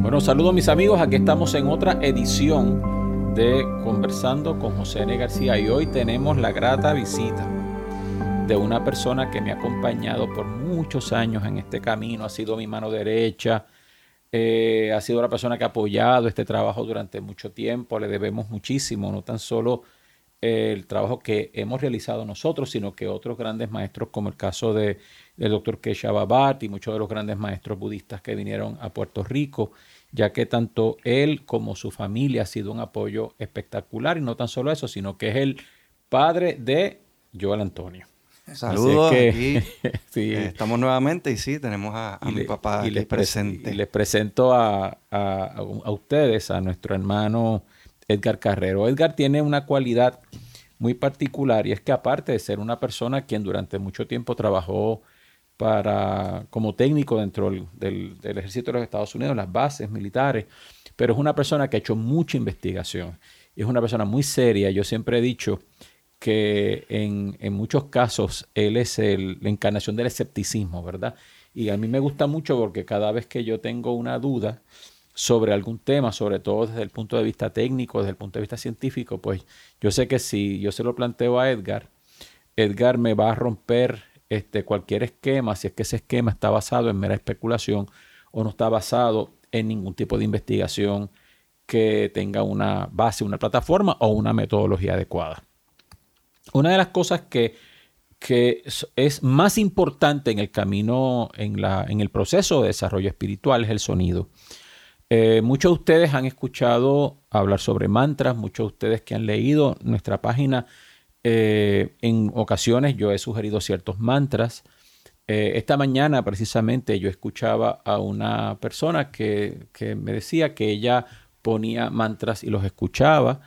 Bueno, saludos mis amigos, aquí estamos en otra edición de Conversando con José N. García y hoy tenemos la grata visita de una persona que me ha acompañado por muchos años en este camino, ha sido mi mano derecha, eh, ha sido la persona que ha apoyado este trabajo durante mucho tiempo, le debemos muchísimo, no tan solo eh, el trabajo que hemos realizado nosotros, sino que otros grandes maestros, como el caso de, del doctor Kesha Babat y muchos de los grandes maestros budistas que vinieron a Puerto Rico, ya que tanto él como su familia ha sido un apoyo espectacular, y no tan solo eso, sino que es el padre de Joel Antonio. Saludos. aquí. Eh, estamos nuevamente y sí, tenemos a, mi papá y les presente. Y les presento a, ustedes, a nuestro hermano Edgar Carrero. Edgar tiene una cualidad muy particular y es que aparte de ser una persona quien durante mucho tiempo trabajó para, como técnico dentro del, del ejército de los Estados Unidos, las bases militares, pero es una persona que ha hecho mucha investigación. Es una persona muy seria. Yo siempre he dicho que en, muchos casos él es el, la encarnación del escepticismo, ¿verdad? Y a mí me gusta mucho porque cada vez que yo tengo una duda sobre algún tema, sobre todo desde el punto de vista técnico, desde el punto de vista científico, pues yo sé que si yo se lo planteo a Edgar, Edgar me va a romper este, cualquier esquema, si es que ese esquema está basado en mera especulación o no está basado en ningún tipo de investigación que tenga una base, una plataforma o una metodología adecuada. Una de las cosas que, es más importante en el camino, en, la, en, el proceso de desarrollo espiritual es el sonido. Eh, muchos de ustedes han escuchado hablar sobre mantras, muchos de ustedes que han leído nuestra página, eh, en ocasiones yo he sugerido ciertos mantras. Eh, esta mañana precisamente yo escuchaba a una persona que, me decía que ella ponía mantras y los escuchaba.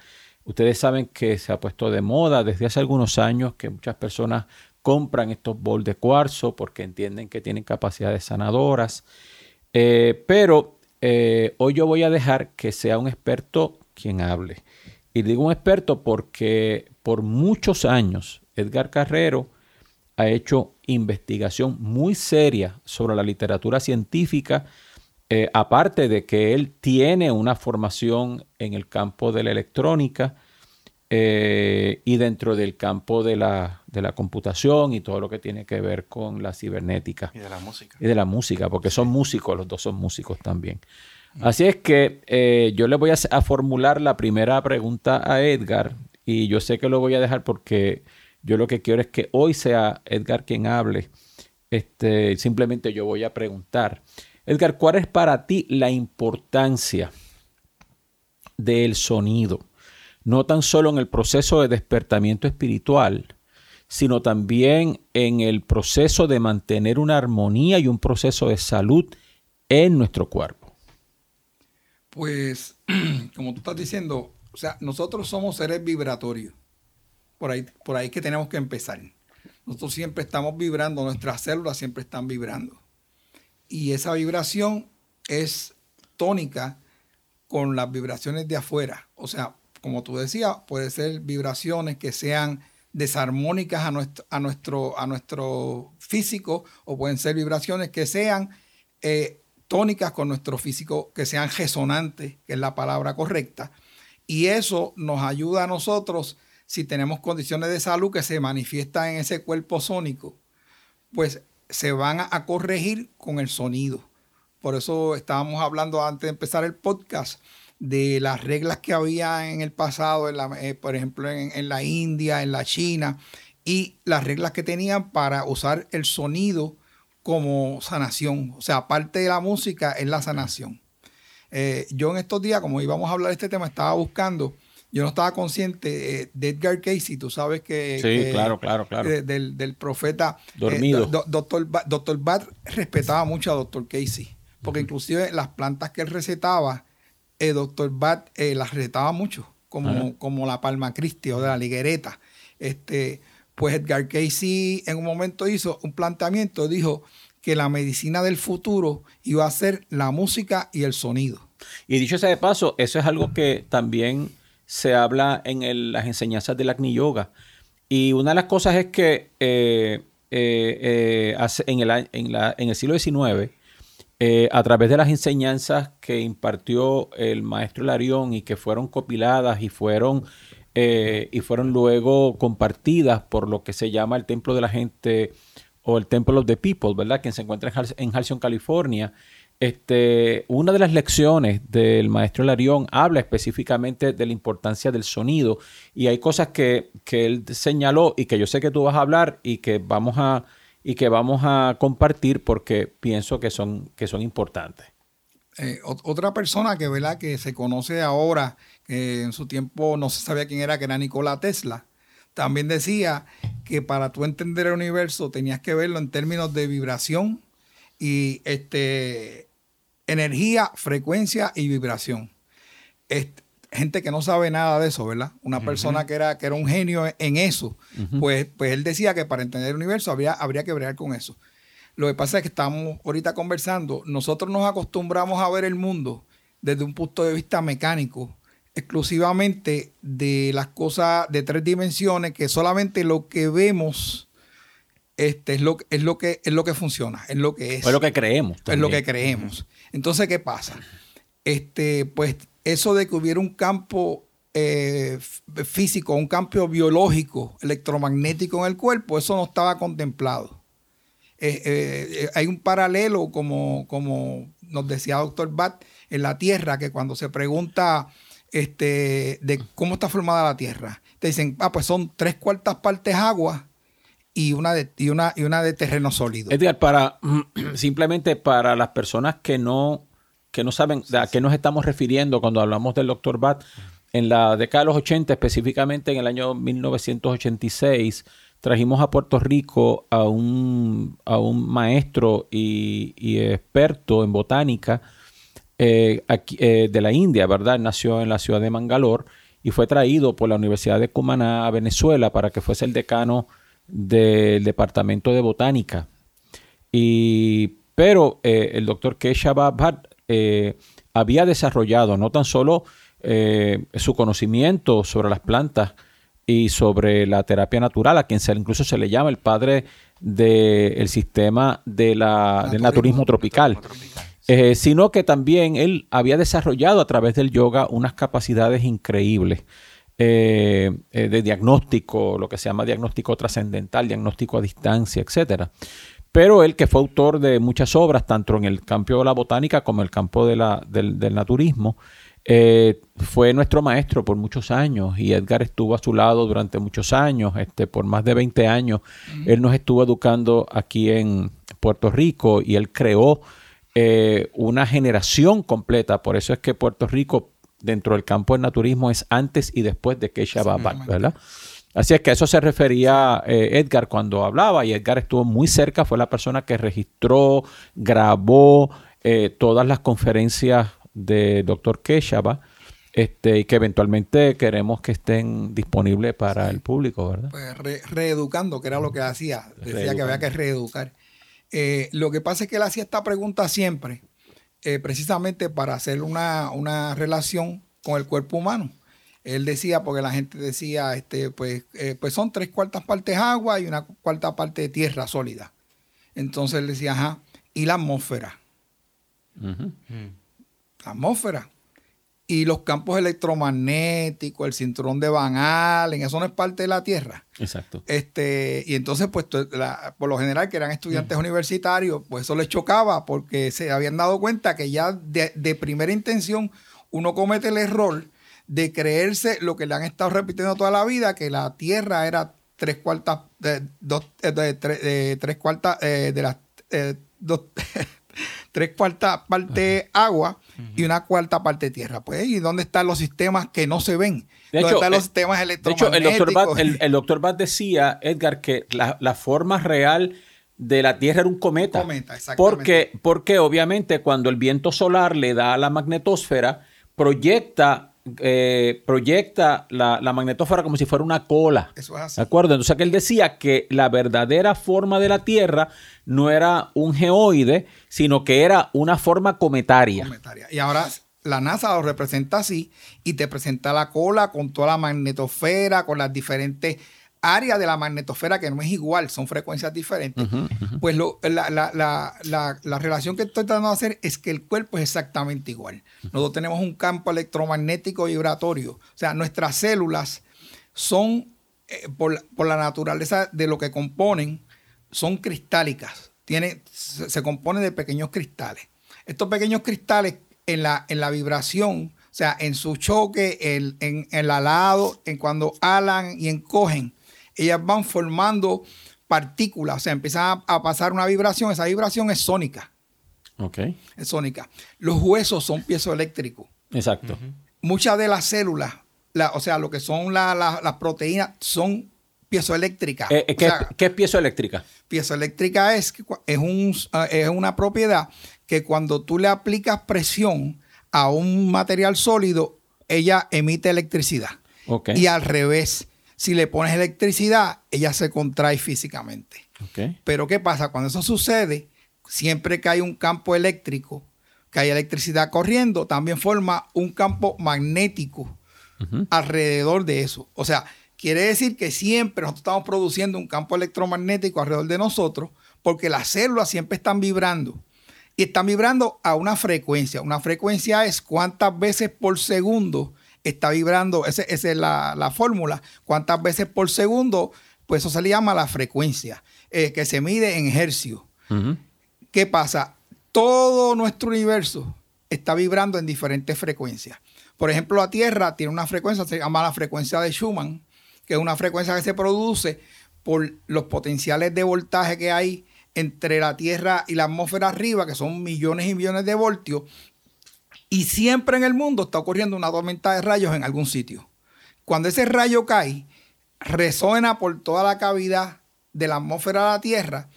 Ustedes saben que se ha puesto de moda desde hace algunos años que muchas personas compran estos bols de cuarzo porque entienden que tienen capacidades sanadoras. Eh, pero hoy yo voy a dejar que sea un experto quien hable. Y digo un experto porque por muchos años Edgar Carrero ha hecho investigación muy seria sobre la literatura científica, eh, aparte de que él tiene una formación en el campo de la electrónica eh, y dentro del campo de la, de la, computación y todo lo que tiene que ver con la cibernética. Y de la música. Y de la música, porque son músicos, los dos son músicos también. Así es que eh, yo le voy a, formular la primera pregunta a Edgar y yo sé que lo voy a dejar porque yo lo que quiero es que hoy sea Edgar quien hable. Este, simplemente yo voy a preguntar. Edgar, ¿cuál es para ti la importancia del sonido? No tan solo en el proceso de despertamiento espiritual, sino también en el proceso de mantener una armonía y un proceso de salud en nuestro cuerpo. Pues, como tú estás diciendo, o sea, nosotros somos seres vibratorios. Por ahí, por ahí que tenemos que empezar. Nosotros siempre estamos vibrando, nuestras células siempre están vibrando y esa vibración es tónica con las vibraciones de afuera. O sea, como tú decías, puede ser vibraciones que sean desarmónicas a nuestro, a nuestro, a nuestro físico o pueden ser vibraciones que sean eh, tónicas con nuestro físico, que sean resonantes, que es la palabra correcta. Y eso nos ayuda a nosotros, si tenemos condiciones de salud que se manifiestan en ese cuerpo sónico, pues se van a corregir con el sonido. Por eso estábamos hablando antes de empezar el podcast de las reglas que había en el pasado, eh, por ejemplo, en, la India, en la China, y las reglas que tenían para usar el sonido como sanación. O sea, aparte de la música, es la sanación. Eh, yo en estos días, como íbamos a hablar de este tema, estaba buscando yo no estaba consciente eh, de Edgar Casey, tú sabes que... Sí, claro, claro, claro. del, profeta... Eh, Dormido. doctor, doctor Bat respetaba mucho a Doctor Casey, porque inclusive las plantas que él recetaba, Doctor Bat eh, las recetaba mucho, como, como la palma Cristi o de la liguereta. Este, pues Edgar Casey en un momento hizo un planteamiento, dijo que la medicina del futuro iba a ser la música y el sonido. Y dicho sea de paso, eso es algo que también se habla en las enseñanzas del Agni Yoga. Y una de las cosas es que eh, en, el, en, el, siglo XIX, a través de las enseñanzas que impartió el maestro Larión y que fueron copiladas y fueron, y fueron luego compartidas por lo que se llama el Templo de la Gente o el Temple of the People, ¿verdad? Que se encuentra en Halcyon, California. Este, una de las lecciones del maestro Larión habla específicamente de la importancia del sonido y hay cosas que, él señaló y que yo sé que tú vas a hablar y que vamos a, y que vamos a compartir porque pienso que son, que son importantes. Eh, otra persona que, ¿verdad? que se conoce ahora, que en su tiempo no se sabía quién era, que era Nikola Tesla, también decía que para tú entender el universo tenías que verlo en términos de vibración y este, energía, frecuencia y vibración. gente que no sabe nada de eso, ¿verdad? Una persona que era, que era un genio en eso, pues, pues él decía que para entender el universo habría, habría que bregar con eso. Lo que pasa es que estamos ahorita conversando, nosotros nos acostumbramos a ver el mundo desde un punto de vista mecánico exclusivamente de las cosas de tres dimensiones, que solamente lo que vemos este, es, lo, es, lo que, es lo que funciona, es lo que es. Es lo que creemos. Es lo que creemos. Entonces, ¿qué pasa? Este, pues eso de que hubiera un campo eh, físico, un campo biológico, electromagnético en el cuerpo, eso no estaba contemplado. Eh, eh, hay un paralelo, como, como nos decía doctor Bat, en la Tierra, que cuando se pregunta este, de cómo está formada la Tierra. Te dicen, ah, pues son tres cuartas partes agua y una de, y una, y una de terreno sólido. Edgar, para simplemente para las personas que no, que no saben a qué nos estamos refiriendo cuando hablamos del doctor Bat, en la década de los 80, específicamente en el año 1986, trajimos a Puerto Rico a un, a un maestro y, experto en botánica eh, eh, de la India, ¿verdad? Nació en la ciudad de Mangalore y fue traído por la Universidad de Cumaná a Venezuela para que fuese el decano del Departamento de Botánica. Y, pero eh, el doctor Keshav Bhatt había desarrollado no tan solo su conocimiento sobre las plantas y sobre la terapia natural, a quien se, incluso se le llama el padre del sistema de la, del naturismo tropical. Eh, sino que también él había desarrollado a través del yoga unas capacidades increíbles eh, eh, de diagnóstico, lo que se llama diagnóstico trascendental, diagnóstico a distancia, etc. Pero él, que fue autor de muchas obras, tanto en el campo de la botánica como en el campo del, naturismo, fue nuestro maestro por muchos años y Edgar estuvo a su lado durante muchos años, este, por más de 20 años. Él nos estuvo educando aquí en Puerto Rico y él creó eh, una generación completa. Por eso es que Puerto Rico, dentro del campo del naturismo, es antes y después de que Babak, ¿verdad? Así es que a eso se refería eh, Edgar cuando hablaba, y Edgar estuvo muy cerca, fue la persona que registró, grabó eh, todas las conferencias de Dr. Keshaba, este, y que eventualmente queremos que estén disponibles para el público, ¿verdad? Pues reeducando, que era lo que hacía, decía que había que reeducar. Eh, lo que pasa es que él hacía esta pregunta siempre, eh, precisamente para hacer una, relación con el cuerpo humano. Él decía, porque la gente decía, este, pues, eh, pues son tres cuartas partes agua y una cuarta parte de tierra sólida. Entonces él decía, ajá, ¿y la atmósfera? La atmósfera y los campos electromagnéticos, el cinturón de Van Allen, eso no es parte de la Tierra. Exacto. Este, y entonces, pues, por lo general, que eran estudiantes universitarios, pues eso les chocaba porque se habían dado cuenta que ya de, primera intención uno comete el error de creerse lo que le han estado repitiendo toda la vida, que la Tierra era tres cuartas, de, dos, de, tres cuartas, eh, de las eh, dos, tres cuartas parte agua y una cuarta parte tierra. Pues, ¿y dónde están los sistemas que no se ven? De ¿Dónde están los eh, sistemas electromagnéticos? De hecho, el doctor Bat, decía, Edgar, que la, forma real de la Tierra era un cometa. cometa porque, porque obviamente cuando el viento solar le da a la magnetosfera, proyecta eh, proyecta la, la, magnetósfera como si fuera una cola. Eso es así. ¿De acuerdo? Entonces que él decía que la verdadera forma de la Tierra no era un geoide, sino que era una forma cometaria. cometaria. Y ahora la NASA lo representa así y te presenta la cola con toda la magnetosfera, con las diferentes área de la magnetosfera que no es igual, son frecuencias diferentes, pues lo, la, la, la, la, relación que estoy tratando de hacer es que el cuerpo es exactamente igual. Nosotros tenemos un campo electromagnético vibratorio, o sea, nuestras células son, eh, por, por, la naturaleza de lo que componen, son cristálicas, Tiene, se, se componen de pequeños cristales. Estos pequeños cristales en la, en la vibración, o sea, en su choque, en, el alado, en cuando alan y encogen, ellas van formando partículas, o sea, empiezan a, pasar una vibración, esa vibración es sónica. Ok. Es sónica. Los huesos son piezoeléctricos. Exacto. Muchas de las células, o sea, lo que son las proteínas, son piezoeléctricas. Eh, eh, ¿qué, ¿qué, es piezoeléctrica? Piezoeléctrica es, es, un, es una propiedad que cuando tú le aplicas presión a un material sólido, ella emite electricidad. Y al revés, si le pones electricidad, ella se contrae físicamente. Pero ¿qué pasa? Cuando eso sucede, siempre que hay un campo eléctrico, que hay electricidad corriendo, también forma un campo magnético alrededor de eso. O sea, quiere decir que siempre nosotros estamos produciendo un campo electromagnético alrededor de nosotros porque las células siempre están vibrando y están vibrando a una frecuencia. Una frecuencia es cuántas veces por segundo está vibrando, esa es la, fórmula, cuántas veces por segundo, pues eso se le llama la frecuencia, eh, que se mide en hercios. ¿Qué pasa? Todo nuestro universo está vibrando en diferentes frecuencias. Por ejemplo, la Tierra tiene una frecuencia, se llama la frecuencia de Schumann, que es una frecuencia que se produce por los potenciales de voltaje que hay entre la Tierra y la atmósfera arriba, que son millones y millones de voltios, y siempre en el mundo está ocurriendo una tormenta de rayos en algún sitio. Cuando ese rayo cae, resuena por toda la cavidad de la atmósfera de la Tierra,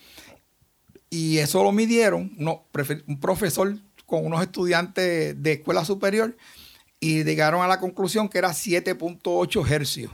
y eso lo midieron un profesor con unos estudiantes de escuela superior, y llegaron a la conclusión que era 7.8 hercios.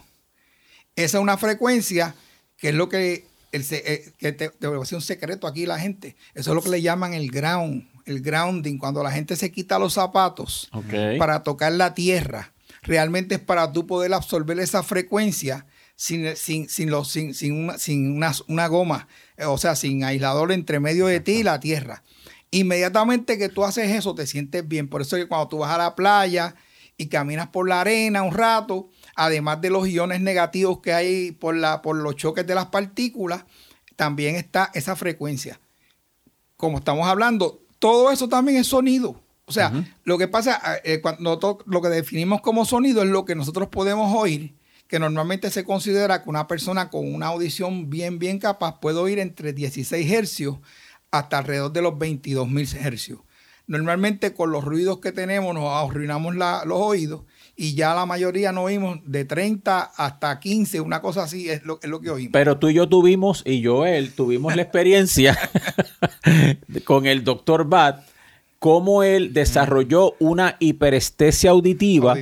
Esa es una frecuencia que es lo que el, eh, que un secreto aquí la gente. Eso es lo que le llaman el ground, el grounding, cuando la gente se quita los zapatos para tocar la tierra. Realmente es para tú poder absorber esa frecuencia sin, sin, sin, sin, sin, una, sin una, una, goma, eh, o sea, sin aislador entre medio de ti y la tierra. Inmediatamente que tú haces eso, te sientes bien. Por eso es que cuando tú vas a la playa y caminas por la arena un rato, además de los iones negativos que hay por, la, por los choques de las partículas, también está esa frecuencia. Como estamos hablando, todo eso también es sonido. O sea, lo que pasa, eh, cuando lo que definimos como sonido es lo que nosotros podemos oír, que normalmente se considera que una persona con una audición bien, bien capaz puede oír entre 16 hercios hasta alrededor de los 22 mil hercios. Normalmente con los ruidos que tenemos nos arruinamos los oídos y ya la mayoría no oímos de 30 hasta 15, una cosa así es lo, es lo que oímos. Pero tú y yo tuvimos, y Joel, tuvimos la experiencia con el doctor Bat, cómo él desarrolló una hiperestesia auditiva,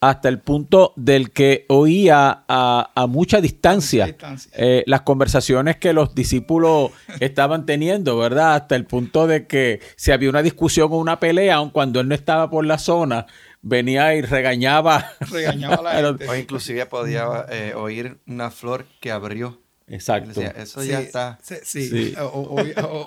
hasta el punto del que oía a, mucha distancia, eh, las conversaciones que los discípulos estaban teniendo, ¿verdad? Hasta el punto de que si había una discusión o una pelea, aun cuando él no estaba por la zona, venía y regañaba. Regañaba a la gente. O inclusive podía eh, oír una flor que abrió. Exacto. eso ya está. Sí,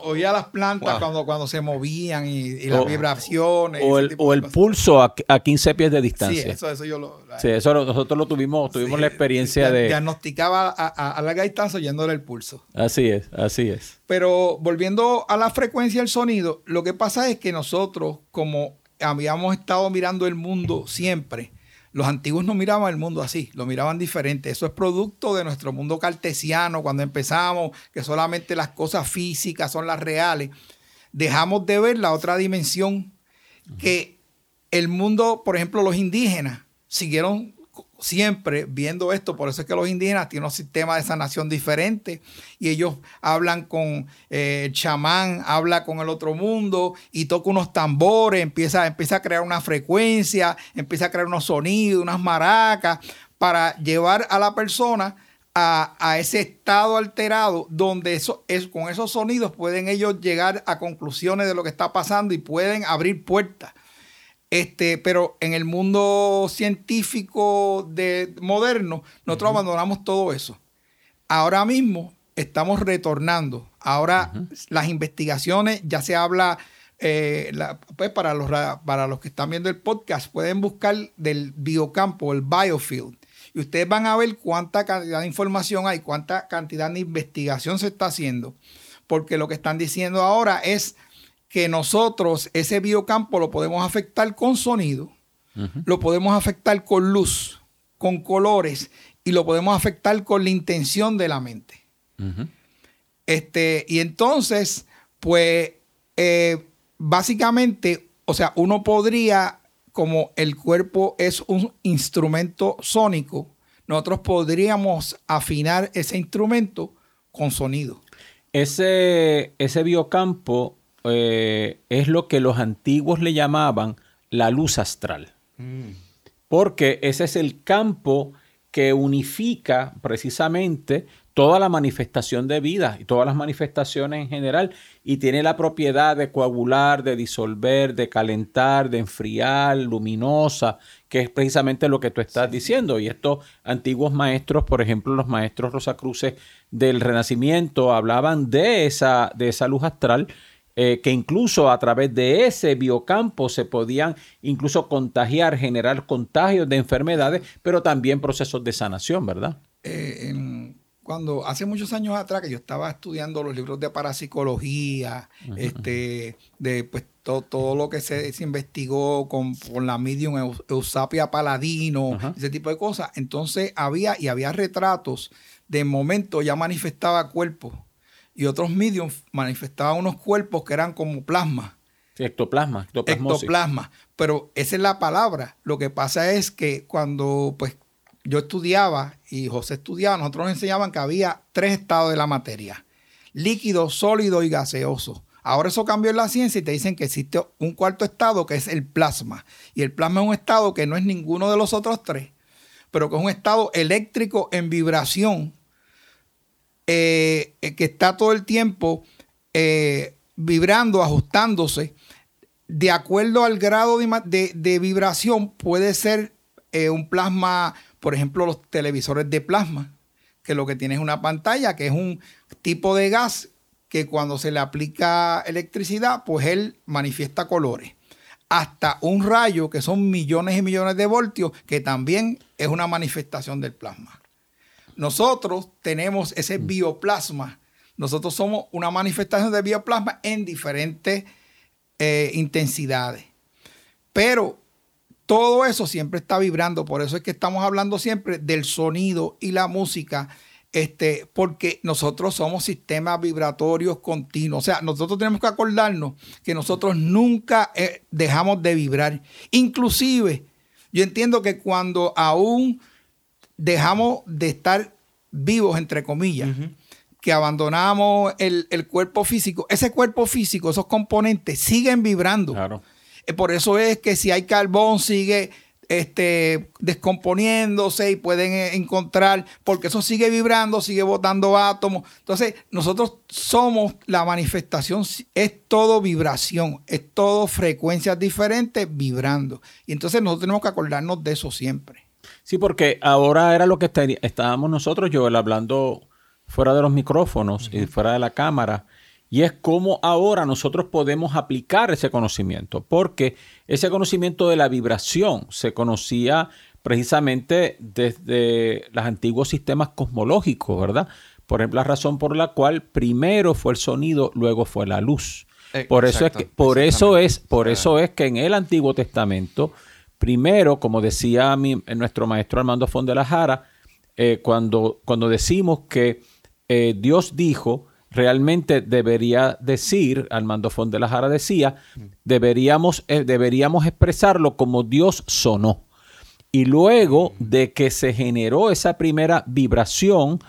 oía las plantas cuando, cuando se movían y, las vibraciones. O el, o el pulso a, a, 15 pies de distancia. Sí, eso, eso yo lo. Sí, eso nosotros lo tuvimos, tuvimos la experiencia de. Diagnosticaba a, a, larga distancia oyéndole el pulso. Así es, así es. Pero volviendo a la frecuencia del sonido, lo que pasa es que nosotros, como habíamos estado mirando el mundo siempre. Los antiguos no miraban el mundo así, lo miraban diferente. Eso es producto de nuestro mundo cartesiano, cuando empezamos, que solamente las cosas físicas son las reales. Dejamos de ver la otra dimensión, que el mundo, por ejemplo, los indígenas siguieron siempre viendo esto, por eso es que los indígenas tienen un sistema de sanación diferente y ellos hablan con eh, el chamán, habla con el otro mundo y toca unos tambores, empieza, empieza a crear una frecuencia, empieza a crear unos sonidos, unas maracas, para llevar a la persona a, ese estado alterado donde eso es, con esos sonidos pueden ellos llegar a conclusiones de lo que está pasando y pueden abrir puertas. Este, pero en el mundo científico de, moderno, nosotros abandonamos todo eso. ahora mismo estamos retornando. Ahora las investigaciones, ya se habla, eh, pues para los, para los que están viendo el podcast, pueden buscar del biocampo, el biofield. Y ustedes van a ver cuánta cantidad de información hay, cuánta cantidad de investigación se está haciendo. Porque lo que están diciendo ahora es que nosotros ese biocampo lo podemos afectar con sonido, lo podemos afectar con luz, con colores y lo podemos afectar con la intención de la mente. este, y entonces, pues, eh, básicamente, o sea, uno podría, como el cuerpo es un instrumento sónico, nosotros podríamos afinar ese instrumento con sonido. Ese, ese biocampo eh, es lo que los antiguos le llamaban la luz astral. Mm. Porque ese es el campo que unifica precisamente toda la manifestación de vida y todas las manifestaciones en general y tiene la propiedad de coagular, de disolver, de calentar, de enfriar, luminosa, que es precisamente lo que tú estás diciendo. Y estos antiguos maestros, por ejemplo, los maestros Rosacruces del Renacimiento, hablaban de esa, de esa luz astral eh, que incluso a través de ese biocampo se podían incluso contagiar, generar contagios de enfermedades, pero también procesos de sanación, ¿verdad? Eh, cuando hace muchos años atrás que yo estaba estudiando los libros de parapsicología, este, de pues todo, lo que se, investigó con, la medium Eusapia Paladino, ese tipo de cosas, entonces había y había retratos de momento ya manifestaba cuerpos y otros mediums manifestaban unos cuerpos que eran como plasma. ectoplasma, ectoplasma. Pero esa es la palabra. Lo que pasa es que cuando pues, yo estudiaba y José estudiaba, nosotros nos enseñaban que había tres estados de la materia. Líquido, sólido y gaseoso. Ahora eso cambió en la ciencia y te dicen que existe un cuarto estado que es el plasma. Y el plasma es un estado que no es ninguno de los otros tres, pero que es un estado eléctrico en vibración eh, eh, que está todo el tiempo eh, vibrando, ajustándose. De acuerdo al grado de, vibración, puede ser un plasma, por ejemplo, los televisores de plasma, que lo que tiene es una pantalla, que es un tipo de gas que cuando se le aplica electricidad, pues él manifiesta colores. Hasta un rayo, que son millones y millones de voltios, que también es una manifestación del plasma. Nosotros tenemos ese mm. bioplasma. Nosotros somos una manifestación de bioplasma en diferentes eh, intensidades. Pero todo eso siempre está vibrando. Por eso es que estamos hablando siempre del sonido y la música. Este, porque nosotros somos sistemas vibratorios continuos. O sea, nosotros tenemos que acordarnos que nosotros nunca eh, dejamos de vibrar. Inclusive, yo entiendo que cuando aún dejamos de estar vivos, entre comillas, que abandonamos el, cuerpo físico, ese cuerpo físico, esos componentes siguen vibrando. Claro. Eh, por eso es que si hay carbón, sigue este, descomponiéndose y pueden eh, encontrar, porque eso sigue vibrando, sigue botando átomos. Entonces, nosotros somos la manifestación, es todo vibración, es todo frecuencias diferentes vibrando. Y entonces nosotros tenemos que acordarnos de eso siempre. Sí, porque ahora era lo que estábamos nosotros, Joel, hablando fuera de los micrófonos y fuera de la cámara. Y es cómo ahora nosotros podemos aplicar ese conocimiento, porque ese conocimiento de la vibración se conocía precisamente desde los antiguos sistemas cosmológicos, ¿verdad? Por ejemplo, la razón por la cual primero fue el sonido, luego fue la luz. Eh, por eso es que, por eso es, por eso es que en el Antiguo Testamento Primero, como decía nuestro maestro Armando Fondelajara, eh, cuando, cuando decimos que eh, Dios dijo, realmente debería decir, Armando Fondelajara decía, deberíamos, eh, deberíamos expresarlo como Dios sonó. Y luego de que se generó esa primera vibración,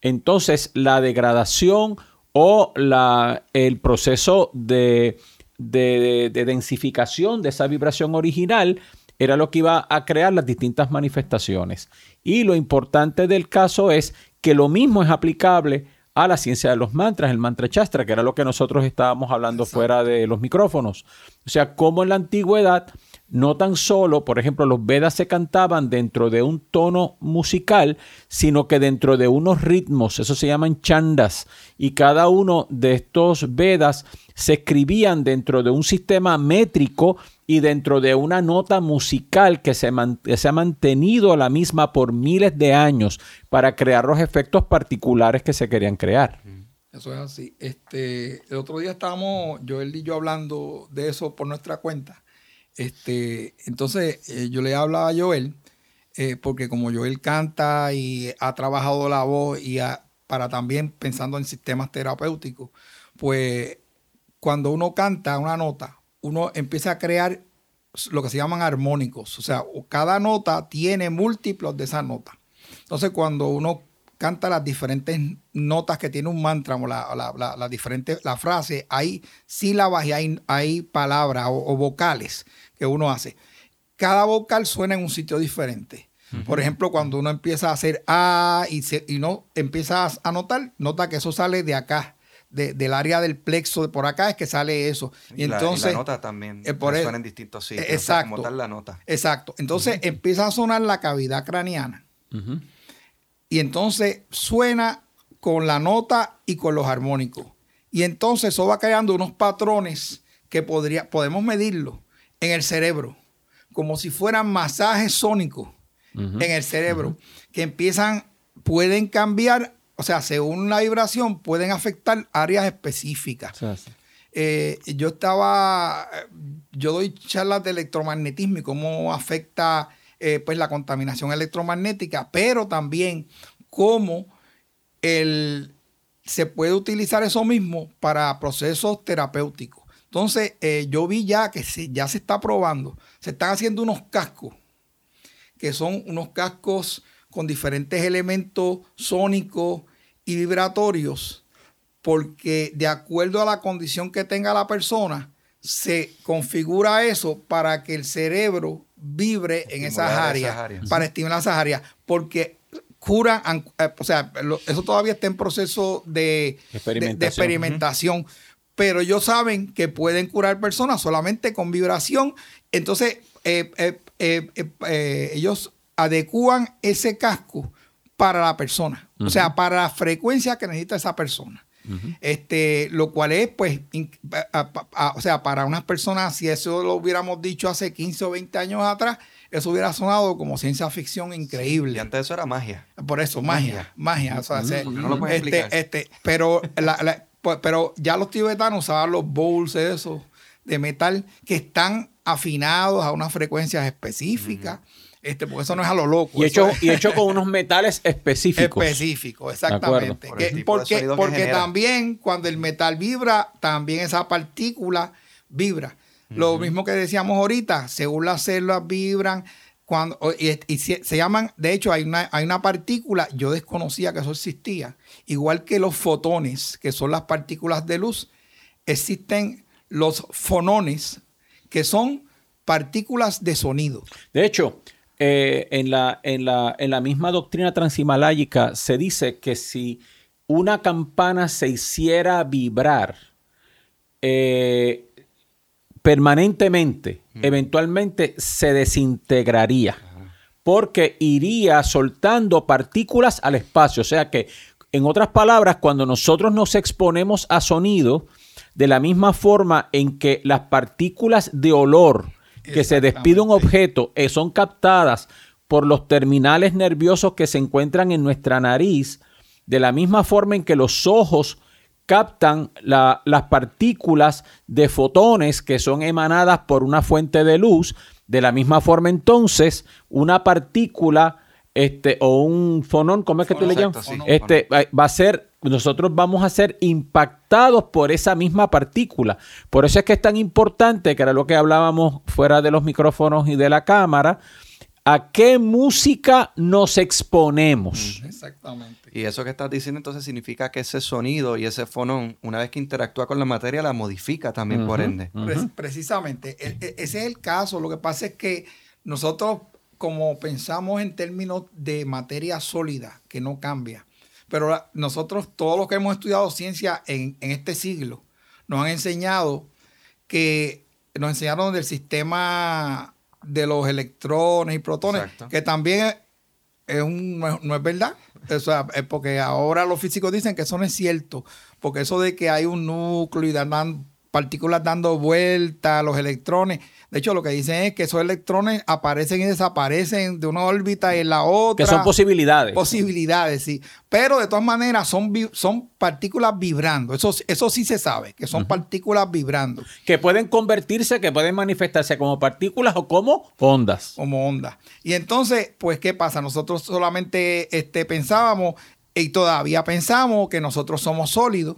entonces la degradación o la, el proceso de, de densificación de esa vibración original era lo que iba a crear las distintas manifestaciones. Y lo importante del caso es que lo mismo es aplicable a la ciencia de los mantras, el mantra chastra, que era lo que nosotros estábamos hablando fuera de los micrófonos. O sea, como en la antigüedad no tan solo, por ejemplo, los Vedas se cantaban dentro de un tono musical, sino que dentro de unos ritmos, eso se llaman chandas, y cada uno de estos Vedas se escribían dentro de un sistema métrico y dentro de una nota musical que se, se, ha mantenido la misma por miles de años para crear los efectos particulares que se querían crear. Eso es así. Este, el otro día estábamos, Joel y yo hablando de eso por nuestra cuenta. Este, entonces, eh, yo le hablaba a Joel, eh, porque como Joel canta y ha trabajado la voz y para también pensando en sistemas terapéuticos, pues cuando uno canta una nota, uno empieza a crear lo que se llaman armónicos. O sea, cada nota tiene múltiplos de esa nota. Entonces, cuando uno canta las diferentes notas que tiene un mantra o la, la, la, diferente, la frase, hay sílabas y hay, hay palabras o, vocales que uno hace. Cada vocal suena en un sitio diferente. Por ejemplo, cuando uno empieza a hacer A y, y no empieza a notar, nota que eso sale de acá del área del plexo de por acá es que sale eso. Y, entonces. La, nota también eh, por suena en distintos sitios. exacto. la nota. Exacto. Entonces empieza a sonar la cavidad craneana. Y entonces suena con la nota y con los armónicos. Y entonces eso va creando unos patrones que podría, podemos medirlo en el cerebro, como si fueran masajes sónicos en el cerebro, que empiezan, pueden cambiar o sea, según la vibración, pueden afectar áreas específicas. Eh, yo estaba, yo doy charlas de electromagnetismo y cómo afecta eh, pues la contaminación electromagnética, pero también cómo el, se puede utilizar eso mismo para procesos terapéuticos. Entonces, eh, yo vi ya que ya se está probando, se están haciendo unos cascos, que son unos cascos con diferentes elementos sónicos y vibratorios, porque de acuerdo a la condición que tenga la persona, se configura eso para que el cerebro vibre en esas áreas, para estimular esas áreas, porque curan, eh, o sea, eso todavía está en proceso de experimentación, pero ellos saben que pueden curar personas solamente con vibración, entonces eh, eh, ellos adecúan ese casco para la persona, o sea, para la frecuencia que necesita esa persona. Este, lo cual es, pues, o sea, para unas personas, si eso lo hubiéramos dicho hace 15 o 20 años atrás, eso hubiera sonado como ciencia ficción increíble. y antes eso era magia. Por eso, magia, magia. O sea, no lo puedes este, este, pero, pues, pero ya los tibetanos usaban los bowls esos de metal que están afinados a unas frecuencias específicas. Este, porque eso no es a lo loco. Y hecho, y hecho con unos metales específicos. Específicos, exactamente. porque porque también cuando el metal vibra, también esa partícula vibra. Lo mismo que decíamos ahorita, según las células vibran, cuando, y, se, llaman, de hecho, hay una, hay una partícula, yo desconocía que eso existía, igual que los fotones, que son las partículas de luz, existen los fonones, que son partículas de sonido. De hecho, eh, en, la, en, la, en la misma doctrina transhimaláyica se dice que si una campana se hiciera vibrar eh, permanentemente, eventualmente se desintegraría porque iría soltando partículas al espacio. O sea que, en otras palabras, cuando nosotros nos exponemos a sonido, de la misma forma en que las partículas de olor, que se despide un objeto eh, son captadas por los terminales nerviosos que se encuentran en nuestra nariz, de la misma forma en que los ojos captan las partículas de fotones que son emanadas por una fuente de luz, de la misma forma entonces una partícula este, o un fonón, ¿cómo es que tú le llamas? este, va a ser nosotros vamos a ser impactados por esa misma partícula. Por eso es que es tan importante, que era lo que hablábamos fuera de los micrófonos y de la cámara, a qué música nos exponemos. Exactamente. Y eso que estás diciendo entonces significa que ese sonido y ese fonón, una vez que interactúa con la materia, la modifica también por ende. precisamente, e, e, ese es el caso. Lo que pasa es que nosotros, como pensamos en términos de materia sólida, que no cambia, pero nosotros, todos los que hemos estudiado ciencia en, este siglo, nos han enseñado que nos enseñaron del sistema de los electrones y protones, Exacto. que también es, es un, no, es, no es verdad. O sea, es porque ahora los físicos dicen que eso no es cierto, porque eso de que hay un núcleo y dan partículas dando vueltas, los electrones. De hecho, lo que dicen es que esos electrones aparecen y desaparecen de una órbita y la otra. Que son posibilidades. Posibilidades, sí. Pero de todas maneras son, son partículas vibrando. Eso, eso sí se sabe, que son partículas vibrando que pueden convertirse, que pueden manifestarse como partículas o como ondas. como ondas. Y entonces, pues, ¿qué pasa? Nosotros solamente este, pensábamos y todavía pensamos que nosotros somos sólidos,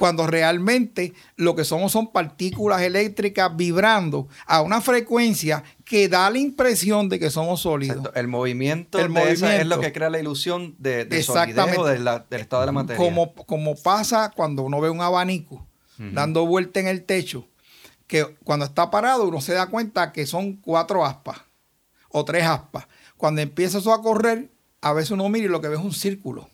cuando realmente lo que somos son partículas eléctricas vibrando a una frecuencia que da la impresión de que somos sólidos. Exacto. El movimiento, El de esa es lo que crea la ilusión de, de Exactamente. solidez o de la- del estado de la materia. Como, como pasa cuando uno ve un abanico dando vuelta en el techo, que cuando está parado uno se da cuenta que son cuatro aspas o tres aspas. Cuando empieza eso a correr, a veces uno mira y lo que ve es un círculo,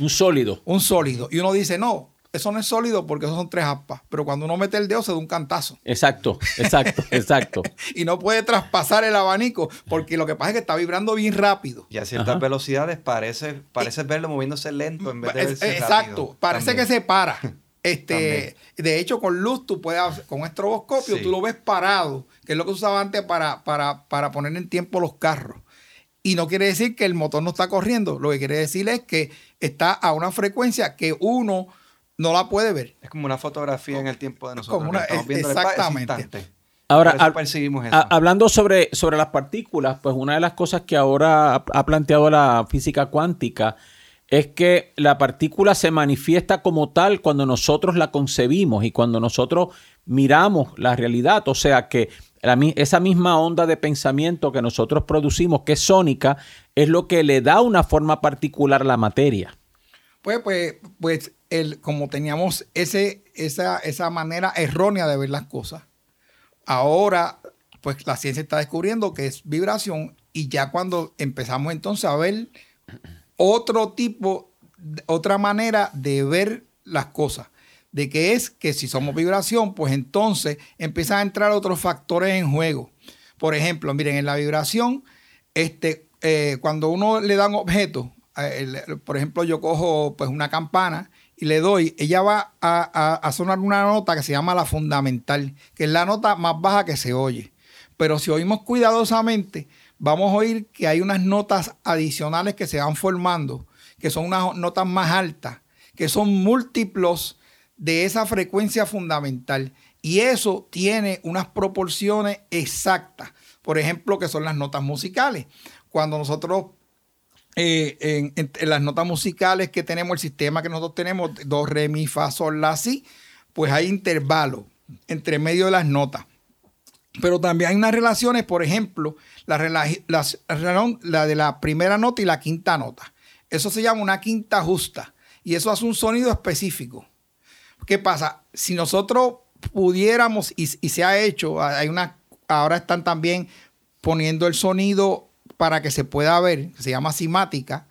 Un sólido. un sólido. Y uno dice, no, eso no es sólido porque esos son tres aspas. Pero cuando uno mete el dedo se da un cantazo. Exacto, exacto, exacto. Y no puede traspasar el abanico porque lo que pasa es que está vibrando bien rápido. Y a ciertas Ajá. velocidades parece, parece verlo moviéndose lento en vez de Es- verse exacto, rápido. parece También. que se para. Este, de hecho, con luz tú puedes, hacer- con un estroboscopio, Sí. tú lo ves parado, que es lo que usaba antes para, para, para poner en tiempo los carros. Y no quiere decir que el motor no está corriendo, lo que quiere decir es que está a una frecuencia que uno no la puede ver. Es como una fotografía en el tiempo de nosotros. Como una- estamos es- viendo exactamente. Ahora, a- hablando sobre, sobre las partículas, pues una de las cosas que ahora ha, ha planteado la física cuántica es que la partícula se manifiesta como tal cuando nosotros la concebimos y cuando nosotros miramos la realidad. O sea que la esa misma onda de pensamiento que nosotros producimos, que es sónica, es lo que le da una forma particular a la materia. Pues, pues, pues el, como teníamos ese, esa, esa manera errónea de ver las cosas, ahora pues la ciencia está descubriendo que es vibración y ya cuando empezamos entonces a ver otro tipo, otra manera de ver las cosas, de que es que si somos vibración, pues entonces empiezan a entrar otros factores en juego. Por ejemplo, miren, en la vibración, este, eh, cuando uno le da un objeto, eh, por ejemplo, yo cojo pues una campana le doy, ella va a, a- a sonar una nota que se llama la fundamental, que es la nota más baja que se oye. Pero si oímos cuidadosamente, vamos a oír que hay unas notas adicionales que se van formando, que son unas notas más altas, que son múltiplos de esa frecuencia fundamental. Y eso tiene unas proporciones exactas. Por ejemplo, que son las notas musicales. Cuando nosotros eh, en, las notas musicales que tenemos, el sistema que nosotros tenemos, do, re, mi, fa, sol, la, si, pues hay intervalos entre medio de las notas. Pero también hay unas relaciones, por ejemplo, la, relación- la de la primera nota y la quinta nota. Eso se llama una quinta justa. Y eso hace un sonido específico. ¿Qué pasa? Si nosotros pudiéramos, y, y se ha hecho, hay una, ahora están también poniendo el sonido para que se pueda ver, se llama simática.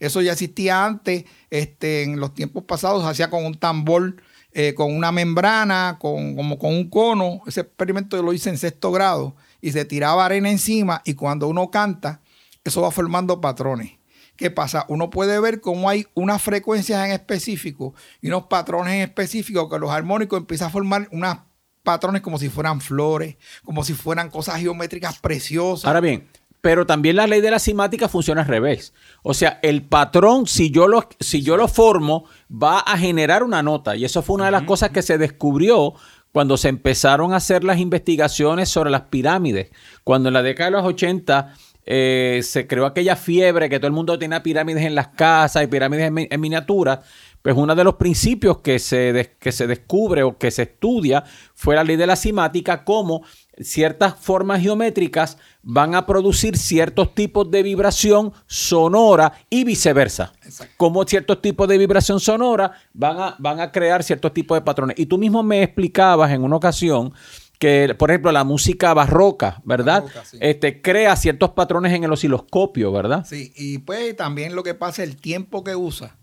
Eso ya existía antes, este, en los tiempos pasados se hacía con un tambor, eh, con una membrana, con, como con un cono. Ese experimento yo lo hice en sexto grado y se tiraba arena encima y cuando uno canta, eso va formando patrones. ¿Qué pasa? Uno puede ver cómo hay unas frecuencias en específico y unos patrones en específico que los armónicos empiezan a formar unos patrones como si fueran flores, como si fueran cosas geométricas preciosas. Ahora bien, pero también la ley de la simática funciona al revés. O sea, el patrón, si yo lo, si yo lo formo, va a generar una nota. Y eso fue una de las cosas que se descubrió cuando se empezaron a hacer las investigaciones sobre las pirámides. Cuando en la década de los 80 eh, se creó aquella fiebre que todo el mundo tenía pirámides en las casas y pirámides en, mi- en miniatura, pues uno de los principios que se, que se descubre o que se estudia fue la ley de la simática, como ciertas formas geométricas van a producir ciertos tipos de vibración sonora y viceversa. Exacto. Como ciertos tipos de vibración sonora van a, van a crear ciertos tipos de patrones. Y tú mismo me explicabas en una ocasión que, por ejemplo, la música barroca, ¿verdad? Barroca, sí. este, crea ciertos patrones en el osciloscopio, ¿verdad? Sí, y pues también lo que pasa, el tiempo que usa.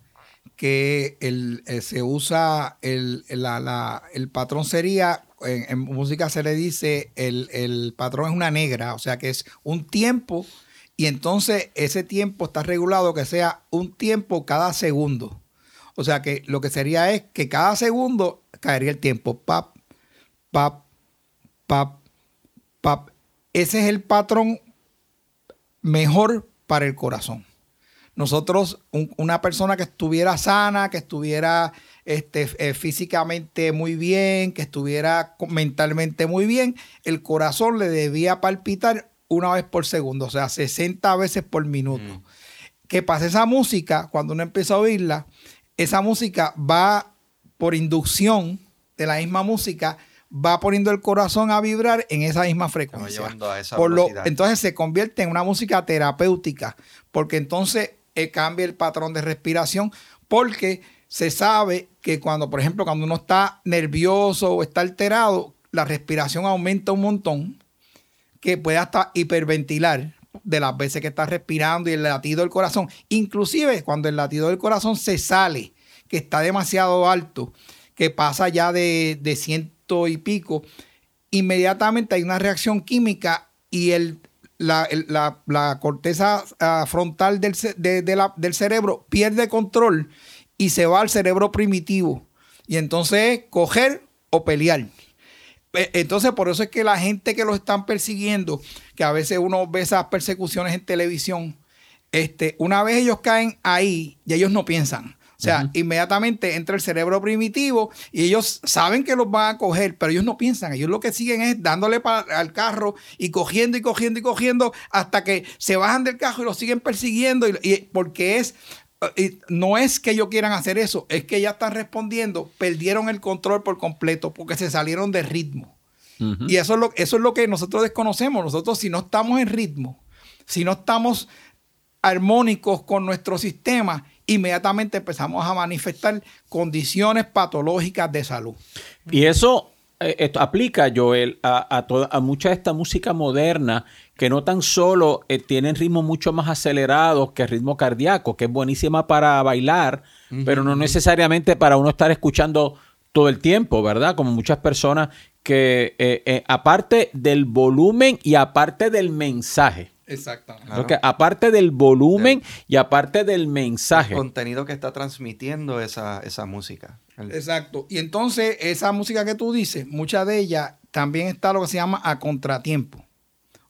que el, eh, se usa, el, la- la- el patrón sería, en, música se le dice, el, el patrón es una negra, o sea que es un tiempo y entonces ese tiempo está regulado que sea un tiempo cada segundo. O sea que lo que sería es que cada segundo caería el tiempo. Pap, pap, pap, pap. Ese es el patrón mejor para el corazón. Nosotros, un- una persona que estuviera sana, que estuviera este, eh, físicamente muy bien, que estuviera mentalmente muy bien, el corazón le debía palpitar una vez por segundo, o sea, 60 veces por minuto. ¿Qué pasa? Esa música, cuando uno empieza a oírla, esa música va por inducción de la misma música, va poniendo el corazón a vibrar en esa misma frecuencia. llevando a esa Por lo- entonces se convierte en una música terapéutica, porque entonces eh, cambia el patrón de respiración, porque se sabe que cuando, por ejemplo, cuando uno está nervioso o está alterado, la respiración aumenta un montón, que puede hasta hiperventilar de las veces que está respirando y el latido del corazón. Inclusive cuando el latido del corazón se sale, que está demasiado alto, que pasa ya de, de ciento y pico, inmediatamente hay una reacción química y el, la, la- la corteza ah, frontal del, de- de la- del cerebro pierde control y se va al cerebro primitivo. Y entonces es coger o pelear. E- Entonces, por eso es que la gente que los están persiguiendo, que a veces uno ve esas persecuciones en televisión, este, una vez ellos caen ahí, y ellos no piensan. O sea, inmediatamente entra el cerebro primitivo y ellos saben que los van a coger, pero ellos no piensan. Ellos lo que siguen es dándole al carro y cogiendo y cogiendo y cogiendo hasta que se bajan del carro y los siguen persiguiendo. Y, y- porque es, no es que ellos quieran hacer eso, es que ya están respondiendo, perdieron el control por completo porque se salieron de ritmo. Y eso es, lo, eso es lo que nosotros desconocemos. Nosotros si no estamos en ritmo, si no estamos armónicos con nuestro sistema, inmediatamente empezamos a manifestar condiciones patológicas de salud. Y eso eh, esto aplica, Joel, a, a, toda, a mucha de esta música moderna que no tan solo eh, tienen ritmos mucho más acelerados que el ritmo cardíaco, que es buenísima para bailar, pero no necesariamente para uno estar escuchando todo el tiempo, ¿verdad? Como muchas personas que, eh, eh, aparte del volumen y aparte del mensaje, Exactamente. Claro. ¿ok? aparte del volumen y aparte del mensaje. El contenido que está transmitiendo esa, esa música. El- Exacto. Y entonces esa música que tú dices, mucha de ella también está lo que se llama a contratiempo.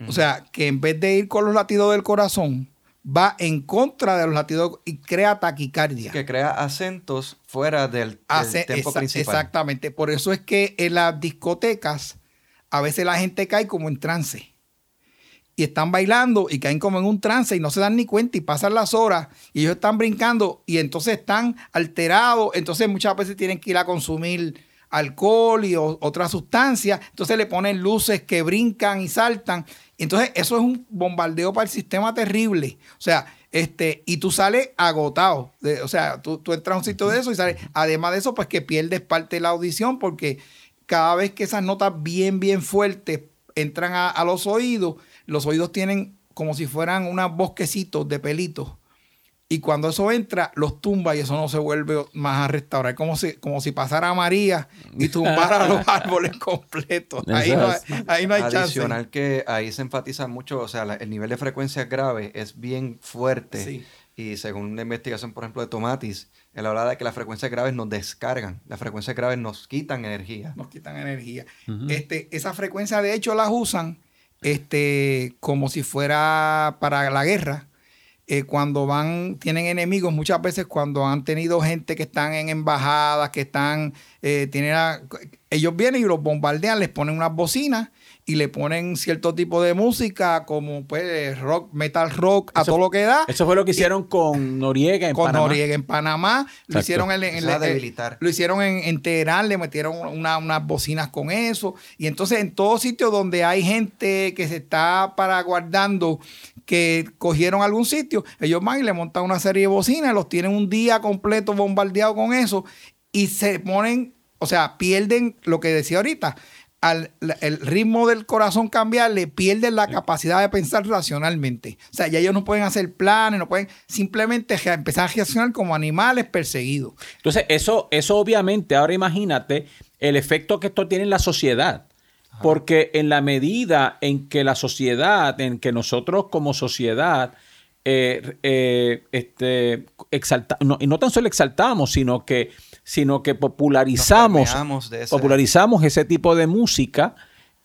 O sea, que en vez de ir con los latidos del corazón, va en contra de los latidos y crea taquicardia. que crea acentos fuera del, Hace- tempo exa- principal. Exactamente. Por eso es que en las discotecas a veces la gente cae como en trance. Y están bailando y caen como en un trance y no se dan ni cuenta y pasan las horas y ellos están brincando y entonces están alterados. Entonces muchas veces tienen que ir a consumir alcohol y otras sustancias. Entonces le ponen luces que brincan y saltan. Entonces eso es un bombardeo para el sistema terrible. O sea, este, y tú sales agotado. O sea, tú, tú entras a un sitio de eso y sales. Además de eso, pues que pierdes parte de la audición porque cada vez que esas notas bien, bien fuertes entran a, a los oídos, los oídos tienen como si fueran unos bosquecitos de pelitos. Y cuando eso entra, los tumba y eso no se vuelve más a restaurar. Como si, como si pasara María y tumbara los árboles completos. Ahí no hay, ahí no hay chance. Adicional que ahí se enfatiza mucho, o sea, la- el nivel de frecuencia grave es bien fuerte. Sí. Y según una investigación, por ejemplo, de Tomatis, él habla de que las frecuencias graves nos descargan, las frecuencias graves nos quitan energía. nos quitan energía. Este, esa frecuencia, de hecho, las usan este, como si fuera para la guerra. Eh, cuando van, tienen enemigos, muchas veces cuando han tenido gente que están en embajadas, que están, eh, tienen a- ellos vienen y los bombardean, les ponen unas bocinas y le ponen cierto tipo de música, como pues rock, metal rock, a Eso- todo lo que da. Eso fue lo que hicieron con Noriega en con Panamá. Noriega en Panamá. Lo hicieron en, en- debilitar. lo hicieron en, en Teherán, le metieron una- unas bocinas con eso. Y entonces en todo sitio donde hay gente que se está paraguardando, que cogieron algún sitio, ellos van y le montan una serie de bocinas, los tienen un día completo bombardeado con eso y se ponen, o sea, pierden lo que decía ahorita. Al el ritmo del corazón cambiar, le pierden la capacidad de pensar racionalmente. O sea, ya ellos no pueden hacer planes, no pueden simplemente empezar a reaccionar como animales perseguidos. Entonces, eso, eso obviamente, ahora imagínate el efecto que esto tiene en la sociedad. Porque en la medida en que la sociedad, en que nosotros como sociedad, eh, eh, este, exalta, no, y no tan solo exaltamos, sino que, sino que popularizamos, ese... popularizamos ese tipo de música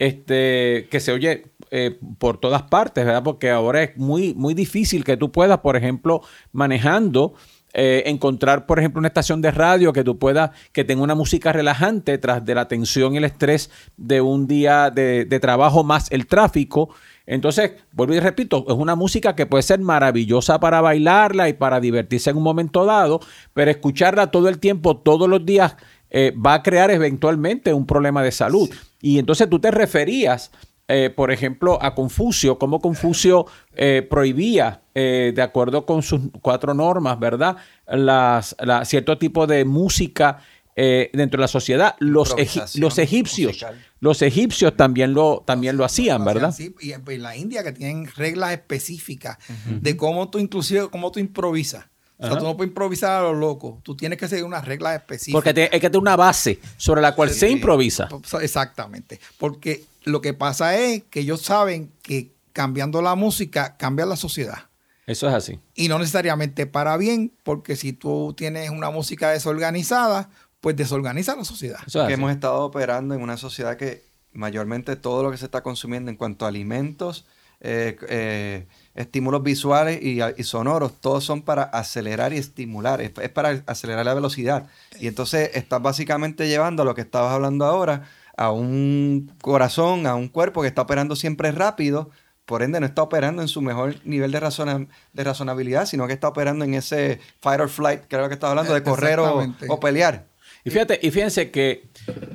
este, que se oye eh, por todas partes, ¿verdad? Porque ahora es muy, muy difícil que tú puedas, por ejemplo, manejando eh, encontrar, por ejemplo, una estación de radio que tú puedas, que tenga una música relajante tras de la tensión y el estrés de un día de, trabajo más el tráfico. Entonces, vuelvo y repito, es una música que puede ser maravillosa para bailarla y para divertirse en un momento dado, pero escucharla todo el tiempo, todos los días, eh, va a crear eventualmente un problema de salud. Y entonces tú te referías eh, por ejemplo, a Confucio, cómo Confucio eh, prohibía, eh, de acuerdo con sus cuatro normas, ¿verdad? Las, cierto tipo de música dentro de la sociedad. Los, los egipcios, los egipcios también lo, también lo hacían, ¿verdad? Sí, y en la India que tienen reglas específicas de cómo tú inclusive, cómo tú improvisas. O sea, tú no puedes improvisar a lo loco. Tú tienes que seguir unas reglas específicas. Porque hay que tener una base sobre la cual se improvisa. Exactamente. Porque lo que pasa es que ellos saben que cambiando la música cambia la sociedad. Eso es así. Y no necesariamente para bien, porque si tú tienes una música desorganizada, pues desorganiza la sociedad. que hemos estado operando en una sociedad que mayormente todo lo que se está consumiendo en cuanto a alimentos, eh, eh, estímulos visuales y, sonoros, todos son para acelerar y estimular, es, para acelerar la velocidad. Y entonces estás básicamente llevando a lo que estabas hablando ahora, a un corazón, a un cuerpo que está operando siempre rápido, por ende no está operando en su mejor nivel de, de razonabilidad, sino que está operando en ese fight or flight, que era lo que estaba hablando, de correr o, pelear. Y fíjate, y fíjense que,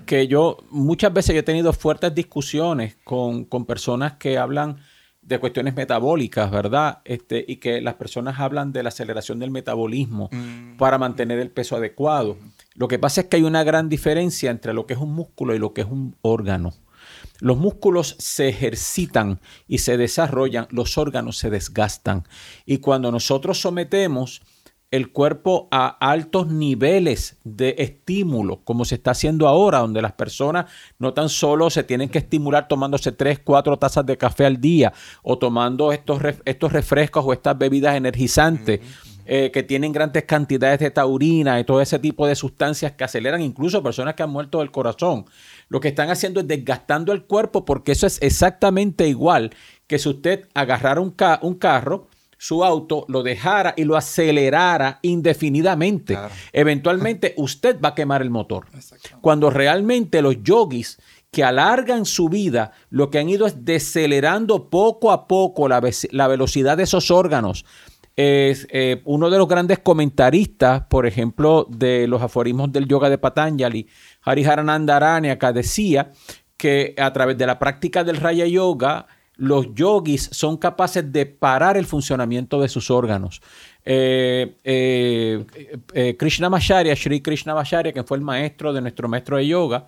que, yo muchas veces he tenido fuertes discusiones con, con personas que hablan de cuestiones metabólicas, ¿verdad? Este, y que las personas hablan de la aceleración del metabolismo mm. para mantener el peso adecuado. Lo que pasa es que hay una gran diferencia entre lo que es un músculo y lo que es un órgano. Los músculos se ejercitan y se desarrollan, los órganos se desgastan. Y cuando nosotros sometemos el cuerpo a altos niveles de estímulo, como se está haciendo ahora, donde las personas no tan solo se tienen que estimular tomándose 3, 4 tazas de café al día o tomando estos, estos refrescos o estas bebidas energizantes. Eh, que tienen grandes cantidades de taurina y todo ese tipo de sustancias que aceleran incluso personas que han muerto del corazón. Lo que están haciendo es desgastando el cuerpo porque eso es exactamente igual que si usted agarrara un, un carro, su auto, lo dejara y lo acelerara indefinidamente. Eventualmente usted va a quemar el motor. Cuando realmente los yogis que alargan su vida, lo que han ido es decelerando poco a poco la, la velocidad de esos órganos es eh, uno de los grandes comentaristas, por ejemplo, de los aforismos del yoga de Patanjali, Hariharananda Aranyaka, decía que a través de la práctica del Raya Yoga, los yogis son capaces de parar el funcionamiento de sus órganos. Eh, eh, eh Krishna Macharya, Sri Krishna Macharya, que fue el maestro de nuestro maestro de yoga,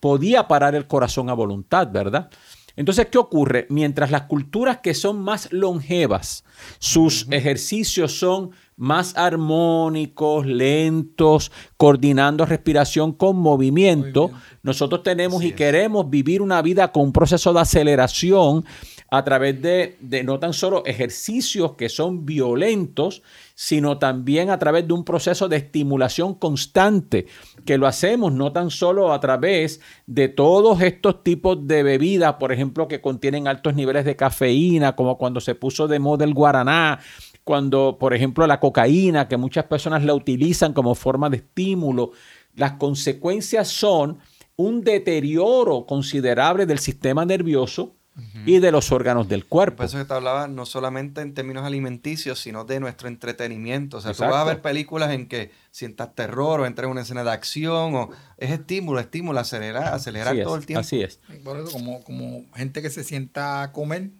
podía parar el corazón a voluntad, ¿verdad? Entonces, ¿qué ocurre? Mientras las culturas que son más longevas, sus ejercicios son más armónicos, lentos, coordinando respiración con movimiento, nosotros tenemos y queremos vivir una vida con un proceso de aceleración a través de, de no tan solo ejercicios que son violentos, sino también a través de un proceso de estimulación constante, que lo hacemos no tan solo a través de todos estos tipos de bebidas, por ejemplo, que contienen altos niveles de cafeína, como cuando se puso de moda el guaraná, cuando, por ejemplo, la cocaína, que muchas personas la utilizan como forma de estímulo, las consecuencias son un deterioro considerable del sistema nervioso, y de los órganos del cuerpo. Por eso que te hablaba no solamente en términos alimenticios, sino de nuestro entretenimiento. O sea, tú vas a ver películas en que sientas terror o entres en una escena de acción o es estímulo, estímulo, acelerar, acelerar todo el tiempo. Así es. Por eso, como, como gente que se sienta a comer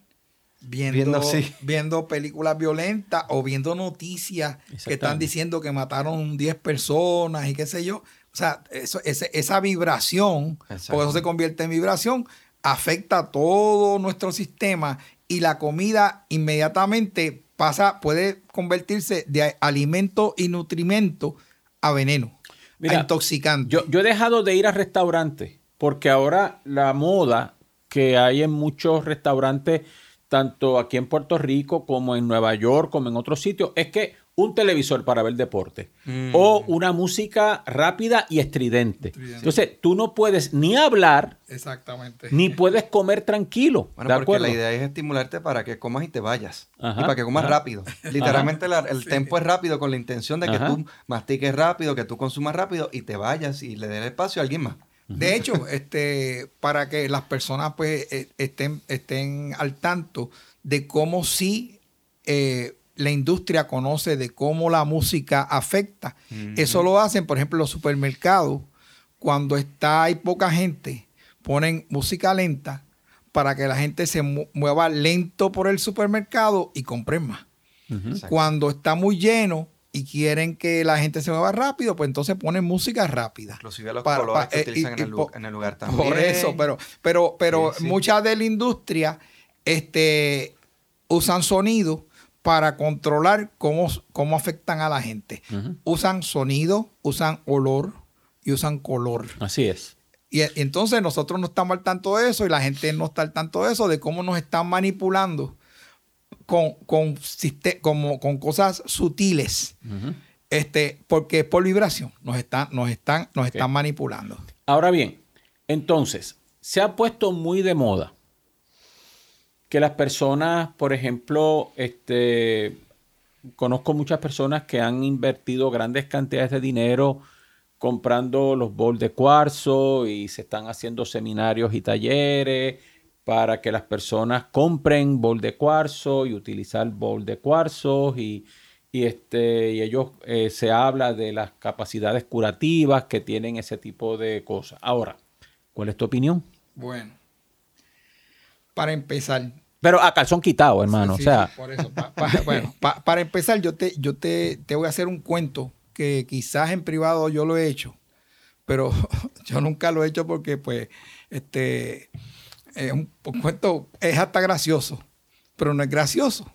viendo, viendo, películas violentas o viendo noticias que están diciendo que mataron 10 personas y qué sé yo. O sea, eso, esa vibración, por eso se convierte en vibración, afecta a todo nuestro sistema y la comida inmediatamente pasa, puede convertirse de alimento y nutrimento a veneno, a intoxicante. Yo, yo he dejado de ir a restaurantes porque ahora la moda que hay en muchos restaurantes, tanto aquí en Puerto Rico como en Nueva York, como en otros sitios, es que un televisor para ver deporte mm. o una música rápida y estridente. Entonces, tú no puedes ni hablar, Exactamente. ni puedes comer tranquilo. Bueno, porque la idea es estimularte para que comas y te vayas. y para que comas rápido. Literalmente el tempo es rápido con la intención de que tú mastiques rápido, que tú consumas rápido y te vayas y le des espacio a alguien más. De hecho, este, para que las personas pues e, estén, estén al tanto de cómo sí eh, la industria conoce de cómo la música afecta. Eso lo hacen, por ejemplo, los supermercados, cuando está hay poca gente, ponen música lenta para que la gente se mueva lento por el supermercado y compren más. Cuando está muy lleno y quieren que la gente se mueva rápido, pues entonces ponen música rápida. Inclusive los colores que eh, utilizan en, el, lugar también. Por eso, pero, pero, pero mucha de la industria este, usan sonido para controlar cómo, cómo afectan a la gente. Usan sonido, usan olor y usan color. Así es. Y, entonces nosotros no estamos al tanto de eso y la gente no está al tanto de eso, de cómo nos están manipulando con, con, como, con cosas sutiles. este, porque por vibración nos están, nos están, nos están manipulando. Ahora bien, entonces, se ha puesto muy de moda que las personas, por ejemplo, este, conozco muchas personas que han invertido grandes cantidades de dinero comprando los bols de cuarzo y se están haciendo seminarios y talleres para que las personas compren bol de cuarzo y utilizar bol de cuarzo y, este, y ellos eh, se habla de las capacidades curativas que tienen ese tipo de cosas. Ahora, ¿cuál es tu opinión? Bueno, para empezar. Pero a calzón quitado, hermano. o sea. por eso. bueno, para empezar, yo, te, yo te, te, voy a hacer un cuento que quizás en privado yo lo he hecho, pero yo nunca lo he hecho porque, pues, este, es un, cuento, es hasta gracioso, pero no es gracioso.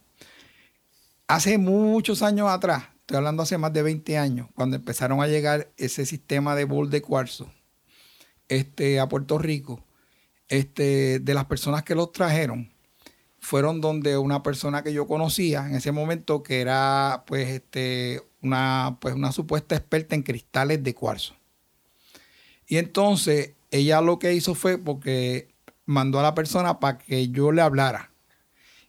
Hace muchos años atrás, estoy hablando hace más de 20 años, cuando empezaron a llegar ese sistema de bol de cuarzo este, a Puerto Rico, este, de las personas que los trajeron fueron donde una persona que yo conocía en ese momento que era pues este una pues una supuesta experta en cristales de cuarzo. Y entonces ella lo que hizo fue porque mandó a la persona para que yo le hablara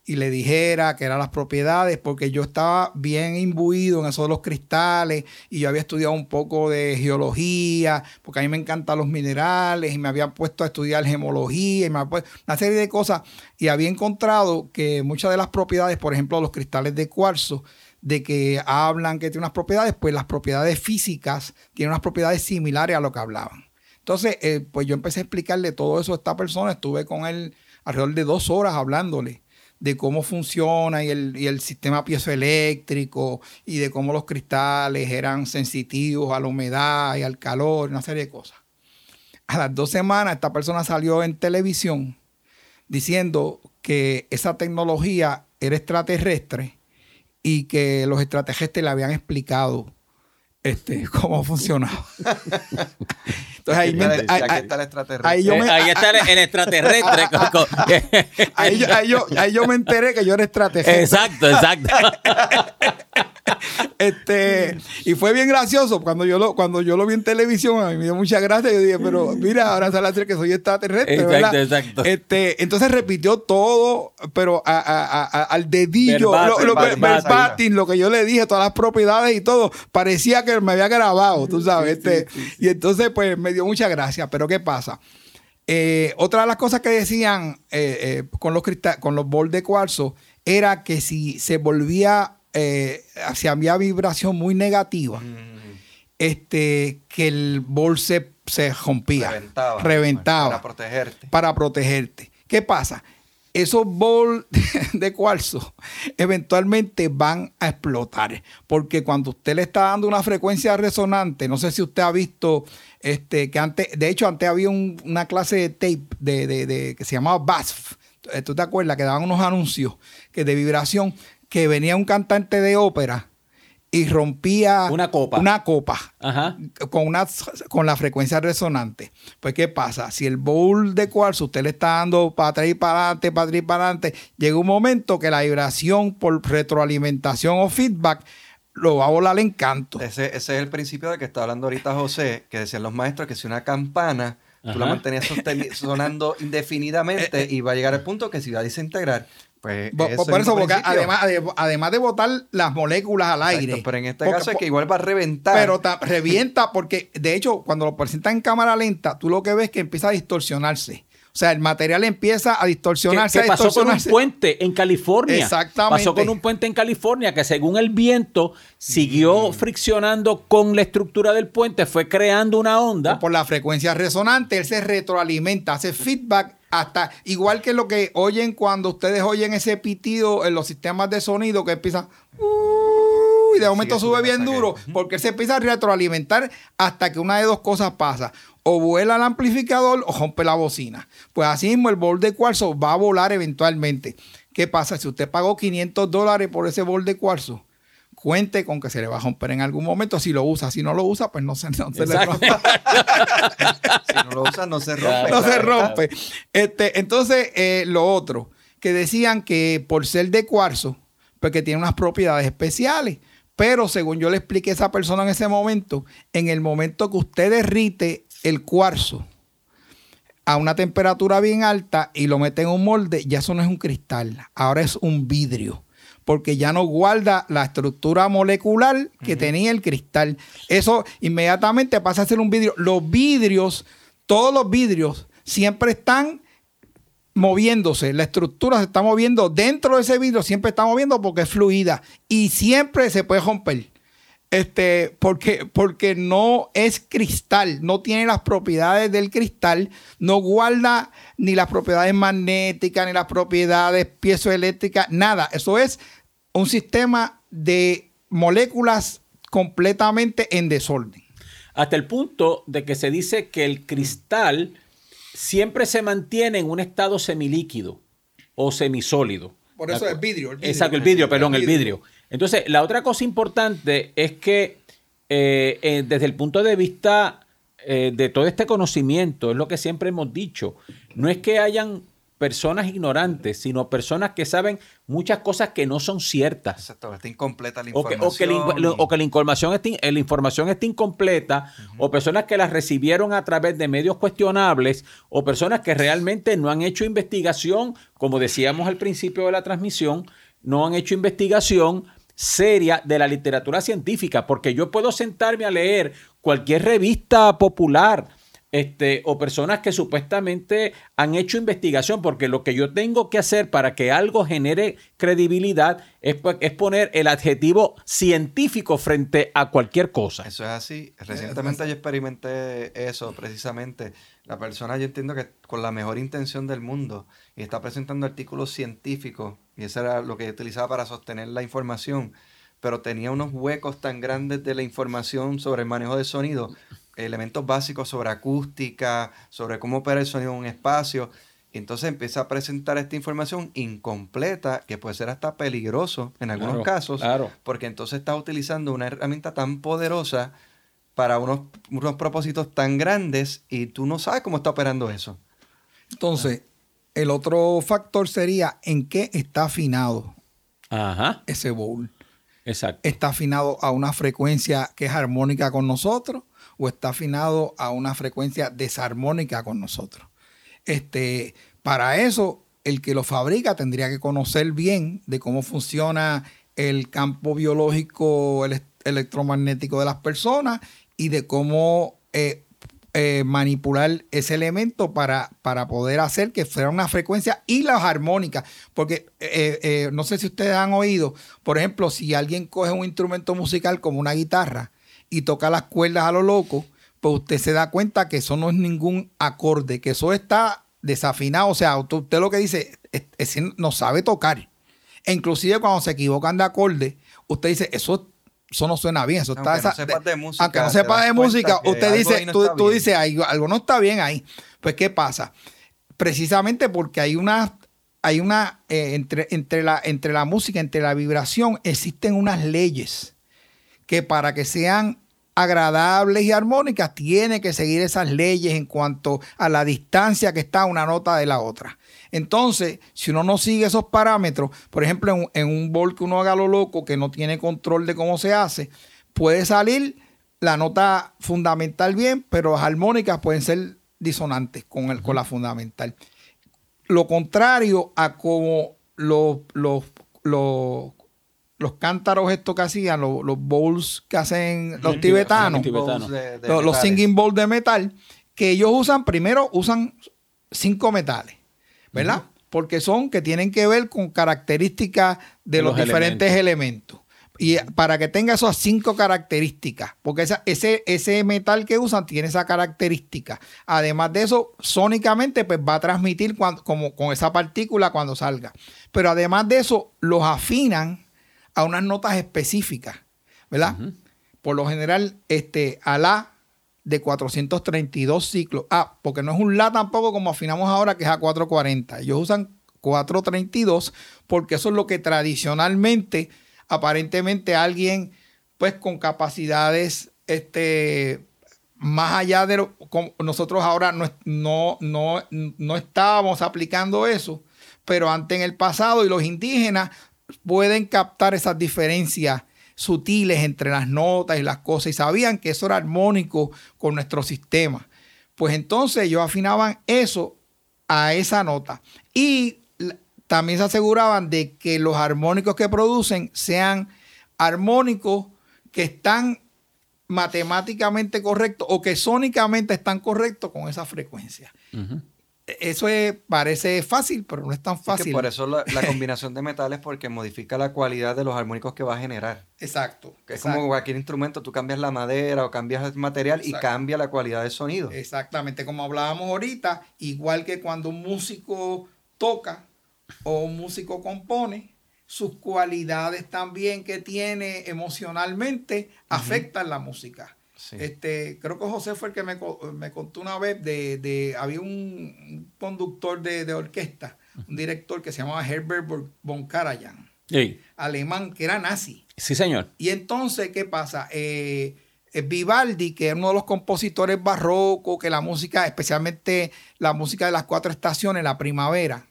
y le dijera que eran las propiedades, porque yo estaba bien imbuido en eso de los cristales y yo había estudiado un poco de geología, porque a mí me encantan los minerales y me había puesto a estudiar gemología y me había una serie de cosas y había encontrado que muchas de las propiedades, por ejemplo, los cristales de cuarzo, de que hablan que tienen unas propiedades, pues las propiedades físicas tienen unas propiedades similares a lo que hablaban. Entonces, eh, pues yo empecé a explicarle todo eso a esta persona, estuve con él alrededor de dos horas hablándole de cómo funciona y el, sistema piezoeléctrico y de cómo los cristales eran sensitivos a la humedad y al calor, una serie de cosas. A las dos semanas esta persona salió en televisión diciendo que esa tecnología era extraterrestre y que los extraterrestres le habían explicado este, cómo funcionaba. Entonces ahí, me, ahí, está el extraterrestre. Ahí, yo me, ahí está el, extraterrestre. ahí, yo, ahí, yo, ahí yo me enteré que yo era extraterrestre. Exacto, exacto. Este, y fue bien gracioso cuando yo lo, cuando yo lo vi en televisión, a mí me dio mucha gracia. Yo dije, pero mira, ahora sale a decir que soy extraterrestre. Exacto, exacto. Este, entonces repitió todo, pero a, a, a, al dedillo, lo, que, lo que yo le dije, todas las propiedades y todo, parecía que me había grabado, tú sabes. este, y entonces, pues me dio mucha gracia. Pero ¿qué pasa? Eh, otra de las cosas que decían eh, eh, con los con los bol de cuarzo era que si se volvía eh, si había vibración muy negativa, mm. este, que el bol se, rompía, reventaba, Para protegerte. Para protegerte. ¿Qué pasa? esos bowls de cuarzo eventualmente van a explotar. Porque cuando usted le está dando una frecuencia resonante, no sé si usted ha visto este, que antes, de hecho, antes había una clase de tape de, que se llamaba BASF. ¿Tú te acuerdas? Que daban unos anuncios que de vibración, que venía un cantante de ópera y rompía una copa, una copa Con, una, con la frecuencia resonante. Pues, ¿qué pasa? Si el bowl de cuarzo usted le está dando para atrás y para adelante, para atrás y para adelante, llega un momento que la vibración por retroalimentación o feedback lo va a volar en canto. Ese, es el principio de que está hablando ahorita José, que decían los maestros que si una campana tú la mantenías sonando indefinidamente y va a llegar al punto que se va a desintegrar. Pues por, eso, porque además de, además de botar las moléculas al aire. pero en este caso es que igual va a reventar. Pero revienta porque, de hecho, cuando lo presentan en cámara lenta, tú lo que ves es que empieza a distorsionarse. O sea, el material empieza a distorsionarse. ¿Qué, pasó con un puente en California? Exactamente. Pasó con un puente en California que según el viento siguió mm. friccionando con la estructura del puente, fue creando una onda. Por la frecuencia resonante, él se retroalimenta, hace feedback hasta igual que lo que oyen cuando ustedes oyen ese pitido en los sistemas de sonido que empieza y de momento sube bien duro porque se empieza a retroalimentar hasta que una de dos cosas pasa o vuela el amplificador o rompe la bocina. Pues así mismo el bol de cuarzo va a volar eventualmente. ¿qué pasa? si usted pagó 500 dólares por ese bol de cuarzo cuente con que se le va a romper en algún momento. Si lo usa, si no lo usa, pues no se, no se le rompe. si no lo usa, no se rompe. no se rompe. Este, entonces, eh, lo otro, que decían que por ser de cuarzo, pues que tiene unas propiedades especiales. Pero según yo le expliqué a esa persona en ese momento, en el momento que usted derrite el cuarzo a una temperatura bien alta y lo mete en un molde, ya eso no es un cristal, ahora es un vidrio porque ya no guarda la estructura molecular que tenía el cristal. Eso inmediatamente pasa a ser un vidrio. Los vidrios, todos los vidrios, siempre están moviéndose, la estructura se está moviendo dentro de ese vidrio, siempre está moviendo porque es fluida y siempre se puede romper. Este, porque, porque no es cristal, no tiene las propiedades del cristal, no guarda ni las propiedades magnéticas, ni las propiedades piezoeléctricas, nada. Eso es un sistema de moléculas completamente en desorden. Hasta el punto de que se dice que el cristal siempre se mantiene en un estado semilíquido o semisólido. Por eso es vidrio, Exacto, el vidrio, perdón, el vidrio. Entonces, la otra cosa importante es que eh, eh, desde el punto de vista eh, de todo este conocimiento, es lo que siempre hemos dicho, no es que hayan personas ignorantes, sino personas que saben muchas cosas que no son ciertas. Exacto, está incompleta la información. O que, la, información esté, la información está incompleta, o personas que las recibieron a través de medios cuestionables, o personas que realmente no han hecho investigación, como decíamos al principio de la transmisión, no han hecho investigación seria de la literatura científica, porque yo puedo sentarme a leer cualquier revista popular, este, o personas que supuestamente han hecho investigación, porque lo que yo tengo que hacer para que algo genere credibilidad es, es, poner el adjetivo científico frente a cualquier cosa. Eso es así. Recientemente yo experimenté eso, precisamente. La persona, yo entiendo que con la mejor intención del mundo, y está presentando artículos científicos, y eso era lo que utilizaba para sostener la información, pero tenía unos huecos tan grandes de la información sobre el manejo de sonido elementos básicos sobre acústica, sobre cómo opera el sonido en un espacio. Y entonces empieza a presentar esta información incompleta, que puede ser hasta peligroso en algunos casos, porque entonces está utilizando una herramienta tan poderosa para unos, unos propósitos tan grandes y tú no sabes cómo está operando eso. Entonces, el otro factor sería en qué está afinado ese bowl. Exacto. Está afinado a una frecuencia que es armónica con nosotros o está afinado a una frecuencia desarmónica con nosotros. Este, para eso, el que lo fabrica tendría que conocer bien de cómo funciona el campo biológico electromagnético de las personas y de cómo eh, eh, manipular ese elemento para, para, poder hacer que fuera una frecuencia y las armónicas. Porque eh, no sé si ustedes han oído, por ejemplo, si alguien coge un instrumento musical como una guitarra, y toca las cuerdas a lo loco, pues usted se da cuenta que eso no es ningún acorde, que eso está desafinado. O sea, usted lo que dice, es, no sabe tocar. E inclusive cuando se equivocan de acorde, usted dice, eso, eso no suena bien. Eso aunque está no sepa de música. Aunque no sepa de música, usted dice, tú, dices, algo no está bien ahí. Pues, ¿qué pasa? Precisamente porque hay una hay una, eh, entre, entre, la, entre la música, entre la vibración, existen unas leyes que para que sean agradables y armónicas, tiene que seguir esas leyes en cuanto a la distancia que está una nota de la otra. Entonces, si uno no sigue esos parámetros, por ejemplo, en, en un bol que uno haga lo loco, que no tiene control de cómo se hace, puede salir la nota fundamental bien, pero las armónicas pueden ser disonantes con, el, con la fundamental. Lo contrario a como los, los, los, cántaros estos que hacían, los, bowls que hacen los tibetanos, los, singing bowls de metal, que ellos usan, primero usan cinco metales, ¿verdad? Porque son que tienen que ver con características de, los, diferentes elementos. Y para que tenga esas cinco características, porque ese, ese metal que usan tiene esa característica. Además de eso, sónicamente pues va a transmitir como, con esa partícula cuando salga. Pero además de eso, los afinan a unas notas específicas, ¿verdad? Por lo general, este, a la de 432 ciclos. Ah, porque no es un La tampoco como afinamos ahora, que es a 440. Ellos usan 432 porque eso es lo que tradicionalmente aparentemente alguien pues con capacidades este, más allá de lo nosotros ahora no, no, no, no estábamos aplicando eso, pero antes en el pasado y los indígenas pueden captar esas diferencias sutiles entre las notas y las cosas y sabían que eso era armónico con nuestro sistema. Pues entonces ellos afinaban eso a esa nota. Y también se aseguraban de que los armónicos que producen sean armónicos que están matemáticamente correctos o que sónicamente están correctos con esa frecuencia. Eso parece fácil, pero no es tan fácil. por eso la, combinación de metales, porque modifica la cualidad de los armónicos que va a generar. Exacto. es como cualquier instrumento, tú cambias la madera o cambias el material y cambia la cualidad del sonido. Exactamente, como hablábamos ahorita, igual que cuando un músico toca, o un músico compone, sus cualidades también que tiene emocionalmente afectan la música. Este, creo que José fue el que me, contó una vez de, había un, conductor de, orquesta, un director que se llamaba Herbert von Karajan, alemán, que era nazi. Sí, señor. Y entonces, ¿qué pasa? Eh, eh, Vivaldi, que es uno de los compositores barrocos, que la música, especialmente la música de las cuatro estaciones, la primavera,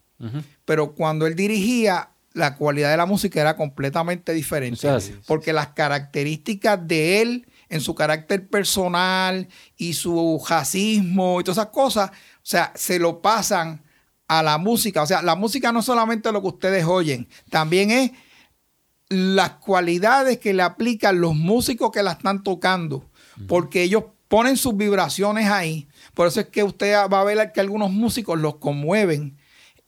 pero cuando él dirigía, la cualidad de la música era completamente diferente. porque las características de él, en su carácter personal y su jazzismo y todas esas cosas, o sea, se lo pasan a la música. O sea, la música no es solamente lo que ustedes oyen, también es las cualidades que le aplican los músicos que la están tocando, porque ellos ponen sus vibraciones ahí. Por eso es que usted va a ver que algunos músicos los conmueven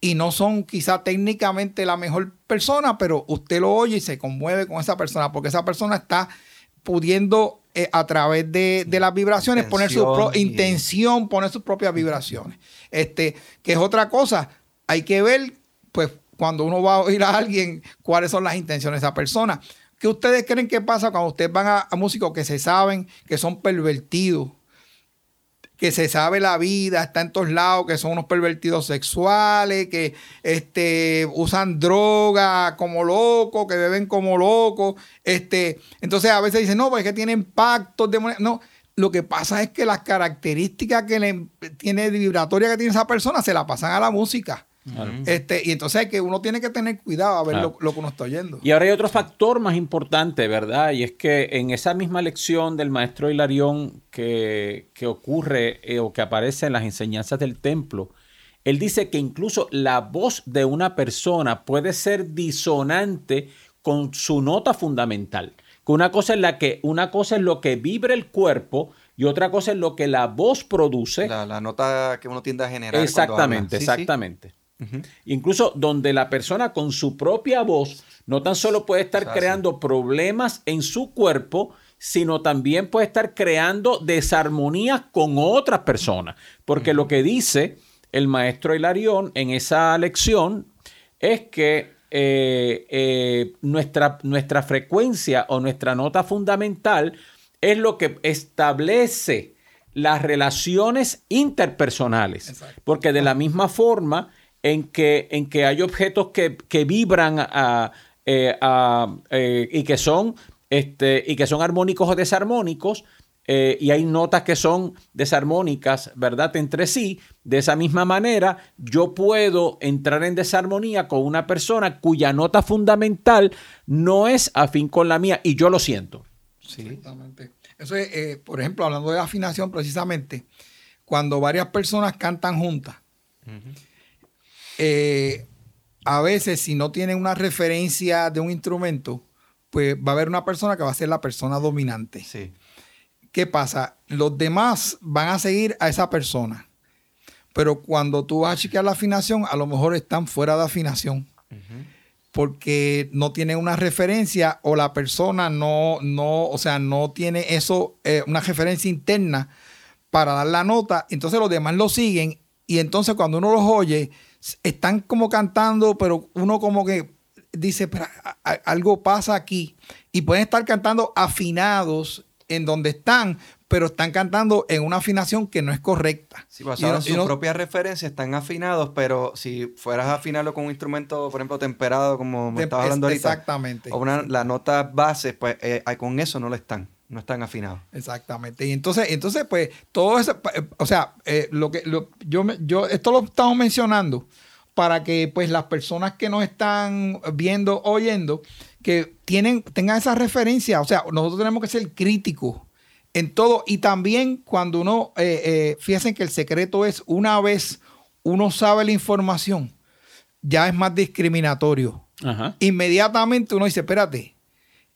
y no son quizá técnicamente la mejor persona, pero usted lo oye y se conmueve con esa persona, porque esa persona está pudiendo eh, a través de, las vibraciones poner su intención, poner sus propias vibraciones. Este, que es otra cosa, hay que ver, pues, cuando uno va a oír a alguien, cuáles son las intenciones de esa persona. ¿Qué ustedes creen que pasa cuando ustedes van a músicos que se saben que son pervertidos? Que se sabe la vida, está en todos lados, que son unos pervertidos sexuales, que este, usan droga como locos, que beben como locos. Este, entonces a veces dicen, no, pues es que tienen pactos de No, lo que pasa es que las características que le, tiene vibratoria que tiene esa persona se la pasan a la música. Este, y entonces que uno tiene que tener cuidado a ver lo, que uno está oyendo. Y ahora hay otro factor más importante, ¿verdad? Y es que en esa misma lección del maestro Hilarión que, que ocurre eh, o que aparece en las enseñanzas del templo, él dice que incluso la voz de una persona puede ser disonante con su nota fundamental. Que una cosa es la que, una cosa es lo que vibra el cuerpo y otra cosa es lo que la voz produce. La, nota que uno tiende a generar. Exactamente, exactamente. Incluso donde la persona con su propia voz no tan solo puede estar creando problemas en su cuerpo, sino también puede estar creando desarmonías con otras personas. Porque lo que dice el maestro Hilarión en esa lección es que eh, eh, nuestra, nuestra frecuencia o nuestra nota fundamental es lo que establece las relaciones interpersonales. Porque de la misma forma en que, en que hay objetos que, vibran eh, y, que son, este, y que son armónicos o desarmónicos, eh, y hay notas que son desarmónicas, ¿verdad? Entre sí. De esa misma manera, yo puedo entrar en desarmonía con una persona cuya nota fundamental no es afín con la mía y yo lo siento. Sí. Exactamente. Eso es, eh, por ejemplo, hablando de afinación, precisamente, cuando varias personas cantan juntas, eh, a veces si no tienen una referencia de un instrumento, pues va a haber una persona que va a ser la persona dominante. Sí. ¿Qué pasa? Los demás van a seguir a esa persona. Pero cuando tú vas a chequear la afinación, a lo mejor están fuera de afinación. Porque no tienen una referencia o la persona no, no, o sea, no tiene eso, eh, una referencia interna para dar la nota. Entonces los demás lo siguen y entonces cuando uno los oye, están como cantando, pero uno como que dice, pero algo pasa aquí. Y pueden estar cantando afinados en donde están, pero están cantando en una afinación que no es correcta. Sí, basados en sus propias referencias, están afinados, pero si fueras a afinarlo con un instrumento, por ejemplo, temperado, como me estabas hablando ahorita. Exactamente. O una, la nota base, pues eh, con eso no lo están. No están afinados. Exactamente. Y entonces, entonces pues, todo eso, eh, o sea, eh, lo que yo, yo, esto lo estamos mencionando para que pues las personas que nos están viendo, oyendo, que tienen, tengan esa referencia. O sea, nosotros tenemos que ser críticos en todo. Y también cuando uno, eh, eh, fíjense que el secreto es una vez uno sabe la información, ya es más discriminatorio. Inmediatamente uno dice, espérate,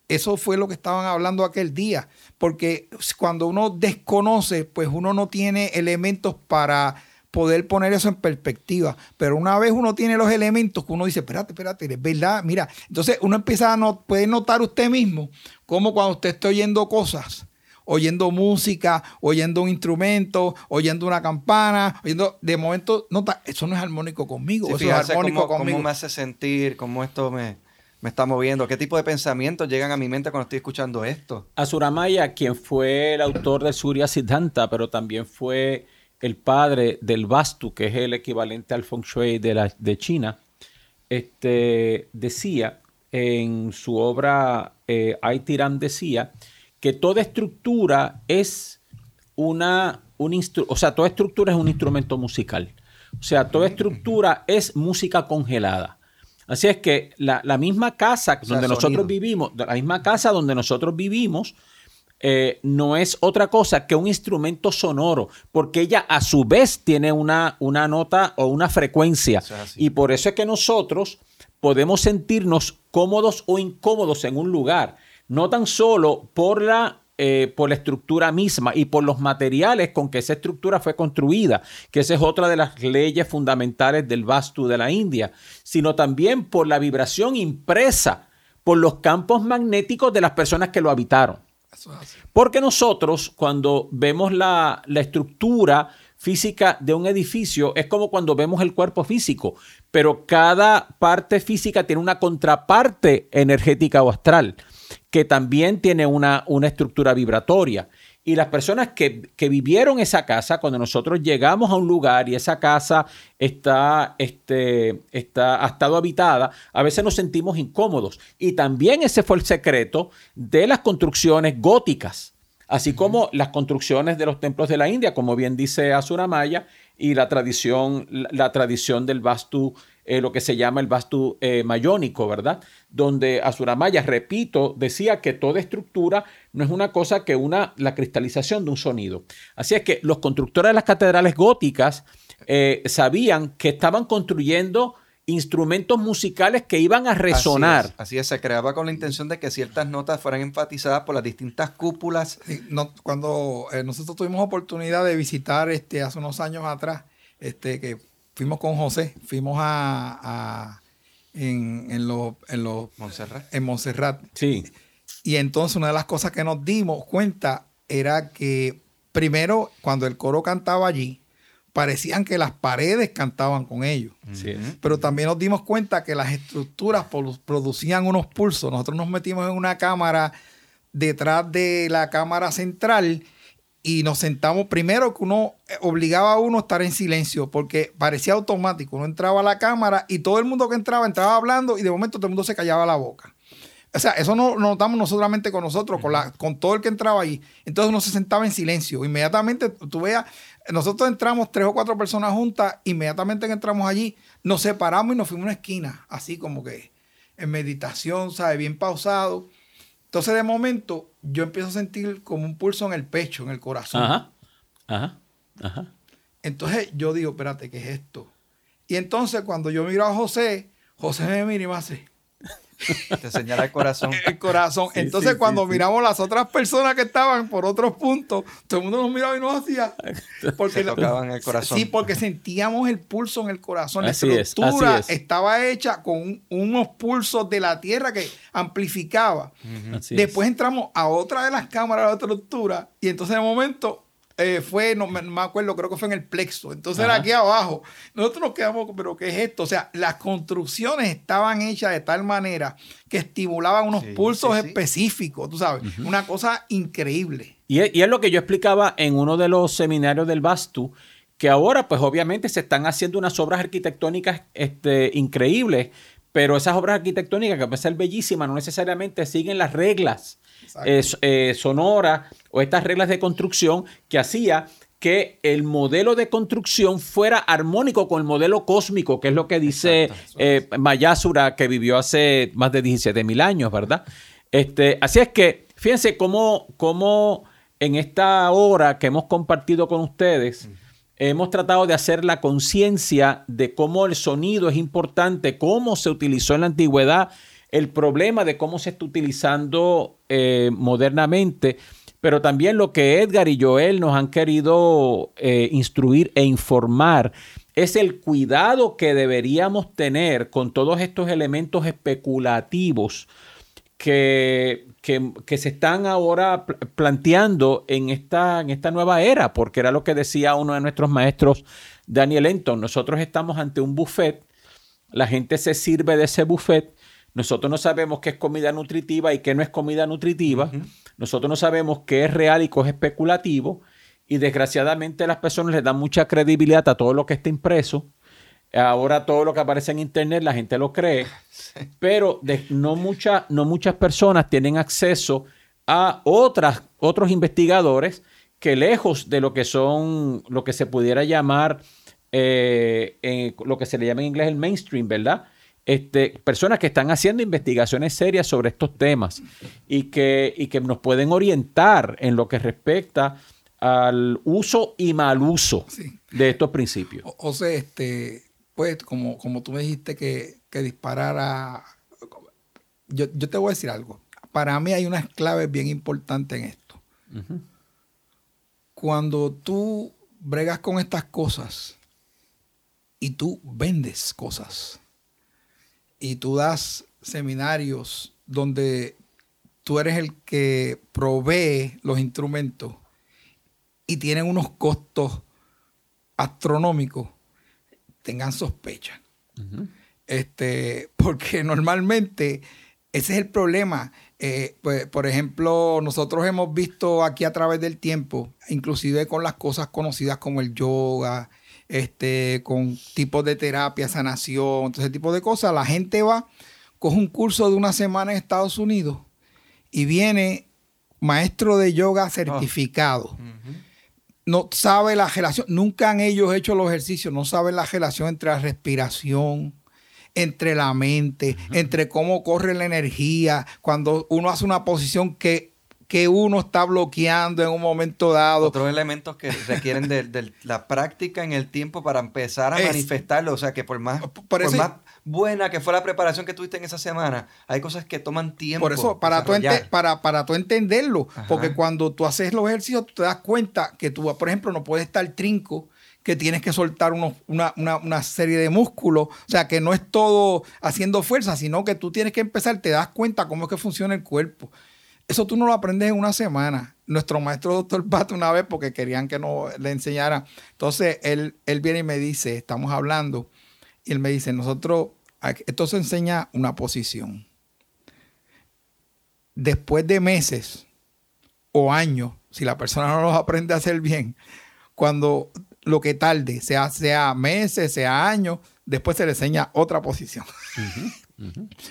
eso fue lo que estaban hablando aquel día. Porque cuando uno desconoce, pues uno no tiene elementos para poder poner eso en perspectiva. Pero una vez uno tiene los elementos que uno dice, espérate, espérate, es verdad, mira. Entonces uno empieza a no, puede notar usted mismo como cuando usted está oyendo cosas, oyendo música, oyendo un instrumento, oyendo una campana, oyendo, de momento, nota, eso no es armónico conmigo, eso es armónico conmigo. ¿Cómo me hace sentir? ¿Cómo esto me, me está moviendo? ¿Qué tipo de pensamientos llegan a mi mente cuando estoy escuchando esto? Asuramaya, quien fue el autor de Surya Siddhanta, pero también fue el padre del Vastu, que es el equivalente al Feng Shui de, la, de China, este, decía en su obra eh, Aitiram decía que toda estructura es una, un o sea, toda estructura es un instrumento musical. O sea, toda estructura es música congelada. Así es que la, misma casa donde nosotros vivimos, la misma casa donde nosotros vivimos, eh, no es otra cosa que un instrumento sonoro, porque ella a su vez tiene una, una nota o una frecuencia. y por eso es que nosotros podemos sentirnos cómodos o incómodos en un lugar, no tan solo por la, eh, por la estructura misma y por los materiales con que esa estructura fue construida, que esa es otra de las leyes fundamentales del Vastu de la India, sino también por la vibración impresa por los campos magnéticos de las personas que lo habitaron. Porque nosotros cuando vemos la, estructura física de un edificio es como cuando vemos el cuerpo físico, pero cada parte física tiene una contraparte energética o astral que también tiene una, una estructura vibratoria. Y las personas que, vivieron esa casa, cuando nosotros llegamos a un lugar y esa casa está, este, está, ha estado habitada, a veces nos sentimos incómodos. Y también ese fue el secreto de las construcciones góticas, así como las construcciones de los templos de la India, como bien dice Azuramaya, y la tradición, la, tradición del Vastu eh, lo que se llama el vastu eh, mayónico, ¿verdad? Donde Azuramaya, repito, decía que toda estructura no es una cosa que una la cristalización de un sonido. Así es que los constructores de las catedrales góticas eh, sabían que estaban construyendo instrumentos musicales que iban a resonar. Así es, se creaba con la intención de que ciertas notas fueran enfatizadas por las distintas cúpulas. cuando nosotros tuvimos oportunidad de visitar este, hace unos años atrás, este, que fuimos con José, fuimos a, en, en los en los Montserrat. en Montserrat. Sí. Y entonces una de las cosas que nos dimos cuenta era que primero cuando el coro cantaba allí, parecían que las paredes cantaban con ellos. Pero también nos dimos cuenta que las estructuras producían unos pulsos. Nosotros nos metimos en una cámara detrás de la cámara central y nos sentamos primero que uno eh, obligaba a uno a estar en silencio porque parecía automático. Uno entraba a la cámara y todo el mundo que entraba entraba hablando y de momento todo el mundo se callaba la boca. O sea, eso no, lo notamos no solamente con nosotros, con, la, con todo el que entraba ahí. Entonces uno se sentaba en silencio. Inmediatamente, tú veas, nosotros entramos tres o cuatro personas juntas, inmediatamente que entramos allí, nos separamos y nos fuimos a una esquina, así como que en meditación, ¿sabes? Bien pausado. Entonces, de momento, yo empiezo a sentir como un pulso en el pecho, en el corazón. Ajá, ajá, ajá. Entonces, yo digo, espérate, ¿qué es esto? Y entonces, cuando yo miro a José, José me mira y me hace... Te señala el corazón. El corazón. Entonces, cuando miramos las otras personas que estaban por otros puntos, todo el mundo nos miraba y nos hacía. Porque tocaban el corazón. Sí, porque sentíamos el pulso en el corazón. La estructura estaba hecha con unos pulsos de la tierra que amplificaba. Después entramos a otra de las cámaras de la estructura y entonces de momento eh, fue, no me, acuerdo, creo que fue en el plexo. Entonces era aquí abajo. Nosotros nos quedamos, pero ¿qué es esto? O sea, las construcciones estaban hechas de tal manera que estimulaban unos pulsos específicos, tú sabes, una cosa increíble. Y es, y es, lo que yo explicaba en uno de los seminarios del Bastu, que ahora pues obviamente se están haciendo unas obras arquitectónicas este, increíbles, pero esas obras arquitectónicas que pueden ser bellísimas no necesariamente siguen las reglas eh, sonora o estas reglas de construcción que hacía que el modelo de construcción fuera armónico con el modelo cósmico, que es lo que dice eh, Mayasura, que vivió hace más de 17 mil años, ¿verdad? Este, así es que, fíjense cómo, cómo en esta hora que hemos compartido con ustedes, hemos tratado de hacer la conciencia de cómo el sonido es importante, cómo se utilizó en la antigüedad el problema de cómo se está utilizando eh, modernamente, pero también lo que Edgar y Joel nos han querido eh, instruir e informar es el cuidado que deberíamos tener con todos estos elementos especulativos que, que, se están ahora planteando en esta, en esta nueva era, porque era lo que decía uno de nuestros maestros, Daniel Enton, nosotros estamos ante un buffet, la gente se sirve de ese buffet nosotros no sabemos qué es comida nutritiva y qué no es comida nutritiva. Nosotros no sabemos qué es real y qué es especulativo. Y desgraciadamente las personas les dan mucha credibilidad a todo lo que está impreso. Ahora todo lo que aparece en internet la gente lo cree. Pero no, no muchas personas tienen acceso a otras, otros investigadores que lejos de lo que son, lo que se pudiera llamar, eh, lo que se le llama en inglés el mainstream, ¿verdad? Este, personas que están haciendo investigaciones serias sobre estos temas y que, y que nos pueden orientar en lo que respecta al uso y mal uso de estos principios. O, sea, este, pues, como, como tú me dijiste que, que disparara, yo, te voy a decir algo. Para mí hay unas claves bien importantes en esto. Cuando tú bregas con estas cosas y tú vendes cosas, y tú das seminarios donde tú eres el que provee los instrumentos y tienen unos costos astronómicos, tengan sospecha. este, porque normalmente ese es el problema. Eh, pues, por ejemplo, nosotros hemos visto aquí a través del tiempo, inclusive con las cosas conocidas como el yoga, este, con tipos de terapia, sanación, todo ese tipo de cosas. La gente va, coge un curso de una semana en Estados Unidos y viene maestro de yoga ah. certificado. No sabe la relación, nunca han ellos hecho los ejercicios, no saben la relación entre la respiración, entre la mente, entre cómo corre la energía, cuando uno hace una posición que que uno está bloqueando en un momento dado. Otros elementos que requieren de, la práctica en el tiempo para empezar a manifestarlo. O sea, que por más, por, más buena que fue la preparación que tuviste en esa semana, hay cosas que toman tiempo. Por eso, para, tú, para, para tú entenderlo, porque cuando tú haces los ejercicios, tú te das cuenta que tú, por ejemplo, no puedes estar trinco que tienes que soltar una, una, serie de músculos. O sea, que no es todo haciendo fuerza, sino que tú tienes que empezar, te das cuenta cómo es que funciona el cuerpo. Eso tú no lo aprendes en una semana. nuestro maestro doctor Pato una vez porque querían que no le enseñara. Entonces él, él viene y me dice, estamos hablando, y él me dice, nosotros, esto se enseña una posición. Después de meses o años, si la persona no los aprende a hacer bien, cuando lo que tarde, sea, sea meses, sea años, después se le enseña otra posición.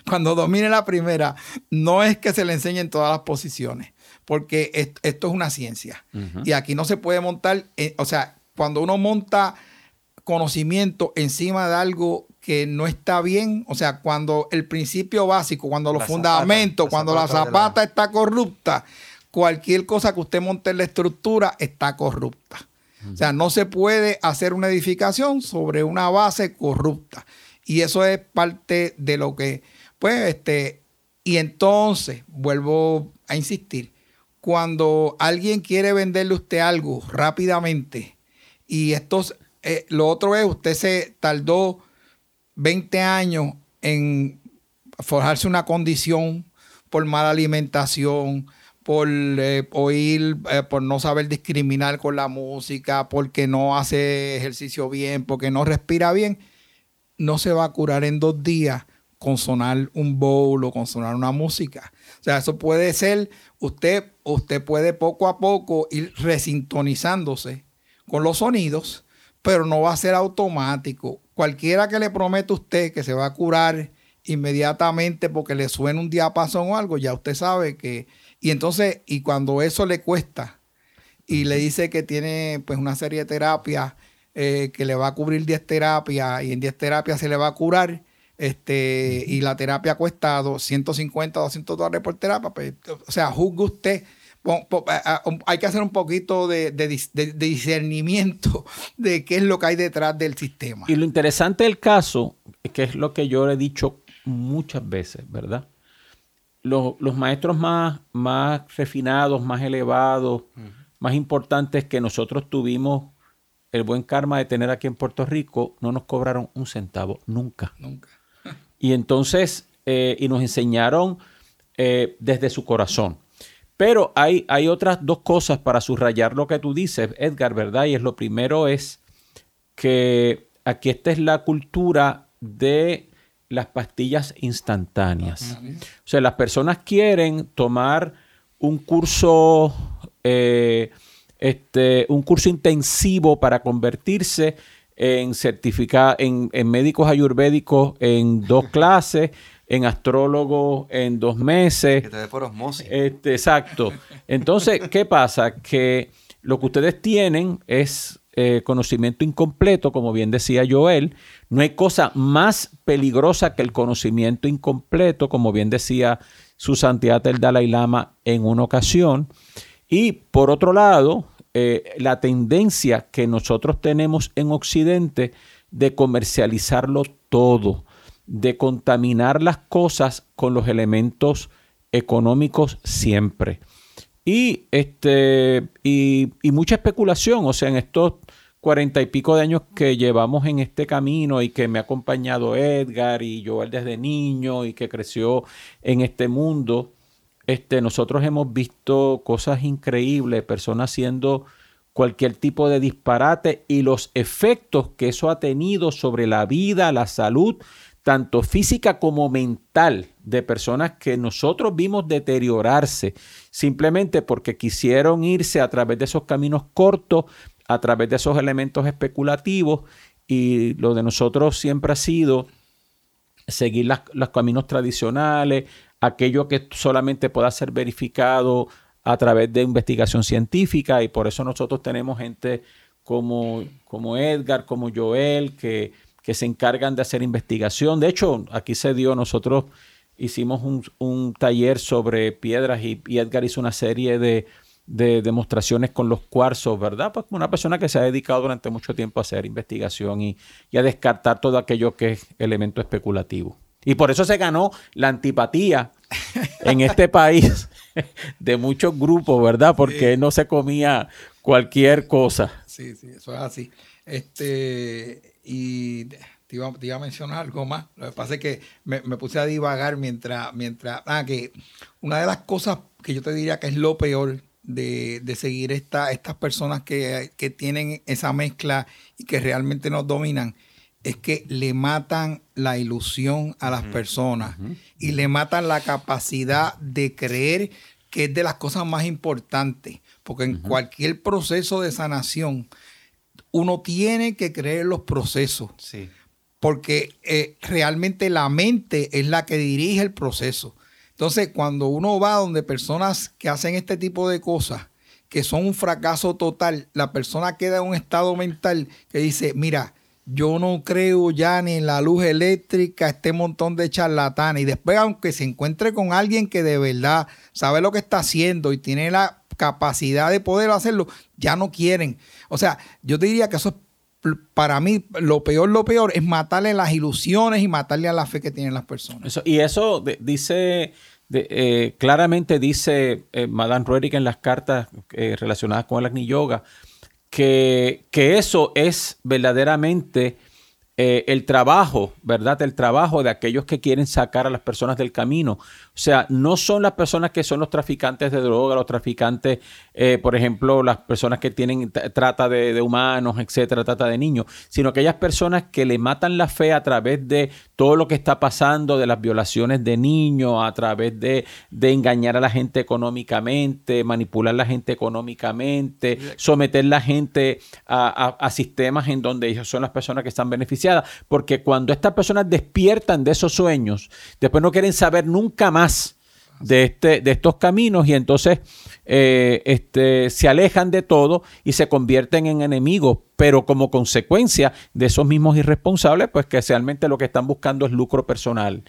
Cuando domine la primera, no es que se le enseñen todas las posiciones, porque esto, es una ciencia. Y aquí no se puede montar, eh, o sea, cuando uno monta conocimiento encima de algo que no está bien, o sea, cuando el principio básico, cuando los fundamentos, cuando la zapata está corrupta, cualquier cosa que usted monte en la estructura está corrupta. O sea, no se puede hacer una edificación sobre una base corrupta. Y eso es parte de lo que, pues, este, y entonces, vuelvo a insistir, cuando alguien quiere venderle a usted algo rápidamente, y esto, eh, lo otro es, usted se tardó 20 años en forjarse una condición por mala alimentación, por eh, oír, eh, por no saber discriminar con la música, porque no hace ejercicio bien, porque no respira bien no se va a curar en dos días con sonar un bowl o con sonar una música. O sea, eso puede ser, usted, usted puede poco a poco ir resintonizándose con los sonidos, pero no va a ser automático. Cualquiera que le prometa a usted que se va a curar inmediatamente porque le suena un diapasón o algo, ya usted sabe que... Y entonces, y cuando eso le cuesta y le dice que tiene pues una serie de terapias eh, que le va a cubrir 10 terapias y en 10 terapias se le va a curar. Este, y la terapia ha costado 150, 200 dólares por terapia. Pues, o sea, juzgue usted. Hay que hacer un poquito de, discernimiento de qué es lo que hay detrás del sistema. Y lo interesante del caso, es que es lo que yo he dicho muchas veces, ¿verdad? Los, maestros más, más refinados, más elevados, más importantes que nosotros tuvimos el buen karma de tener aquí en Puerto Rico, no nos cobraron un centavo, nunca. Nunca. Y entonces, eh, y nos enseñaron eh, desde su corazón. Pero hay, hay otras dos cosas para subrayar lo que tú dices, Edgar, ¿verdad? Y es lo primero es que aquí esta es la cultura de las pastillas instantáneas. O sea, las personas quieren tomar un curso eh, este, un curso intensivo para convertirse en certificado, en, médicos ayurvédicos en dos clases, en astrólogo en dos meses. Que te dé por osmosis. Este, exacto. Entonces, ¿qué pasa? Que lo que ustedes tienen es eh, conocimiento incompleto, como bien decía Joel. No hay cosa más peligrosa que el conocimiento incompleto, como bien decía su santidad el Dalai Lama en una ocasión. Y por otro lado, eh, la tendencia que nosotros tenemos en Occidente de comercializarlo todo, de contaminar las cosas con los elementos económicos siempre. Y, este, y, mucha especulación, o sea, en estos cuarenta y pico de años que llevamos en este camino y que me ha acompañado Edgar y Joel desde niño y que creció en este mundo, este, nosotros hemos visto cosas increíbles, personas haciendo cualquier tipo de disparate y los efectos que eso ha tenido sobre la vida, la salud, tanto física como mental, de personas que nosotros vimos deteriorarse simplemente porque quisieron irse a través de esos caminos cortos, a través de esos elementos especulativos y lo de nosotros siempre ha sido seguir los caminos tradicionales, aquello que solamente pueda ser verificado a través de investigación científica y por eso nosotros tenemos gente como, como Edgar, como Joel, que, que se encargan de hacer investigación. De hecho, aquí se dio, nosotros hicimos un, taller sobre piedras y, Edgar hizo una serie de, demostraciones con los cuarzos, ¿verdad? Pues una persona que se ha dedicado durante mucho tiempo a hacer investigación y, y a descartar todo aquello que es elemento especulativo. Y por eso se ganó la antipatía en este país de muchos grupos, ¿verdad? Porque no se comía cualquier cosa. Sí, sí, eso es así. Este, y te iba, a mencionar algo más. Lo que pasa es que me, puse a divagar mientras, mientras, ah, que una de las cosas que yo te diría que es lo peor de, seguir esta, estas personas que, tienen esa mezcla y que realmente nos dominan es que le matan la ilusión a las personas y le matan la capacidad de creer que es de las cosas más importantes. Porque en cualquier proceso de sanación, uno tiene que creer los procesos. Sí. Porque eh, realmente la mente es la que dirige el proceso. Entonces, cuando uno va donde personas que hacen este tipo de cosas, que son un fracaso total, la persona queda en un estado mental que dice, mira, yo no creo ya ni en la luz eléctrica, este montón de charlatanes. Y después, aunque se encuentre con alguien que de verdad sabe lo que está haciendo y tiene la capacidad de poder hacerlo, ya no quieren. O sea, yo te diría que eso es para mí lo peor, lo peor es matarle las ilusiones y matarle a la fe que tienen las personas. y eso dice, eh, claramente dice eh, Madame Ruerick en las cartas eh, relacionadas con el Agni Yoga, que, que eso es verdaderamente eh, el trabajo, ¿verdad? El trabajo de aquellos que quieren sacar a las personas del camino. O sea, no son las personas que son los traficantes de droga, los traficantes, eh, por ejemplo, las personas que tienen trata de, humanos, etcétera, trata de niños, sino aquellas personas que le matan la fe a través de todo lo que está pasando, de las violaciones de niños, a través de, engañar a la gente económicamente, manipular a la gente económicamente, someter a la gente a, a sistemas en donde ellos son las personas que están beneficiadas porque cuando estas personas despiertan de esos sueños, después no quieren saber nunca más de, este, de estos caminos y entonces eh, este, se alejan de todo y se convierten en enemigos, pero como consecuencia de esos mismos irresponsables, pues que realmente lo que están buscando es lucro personal.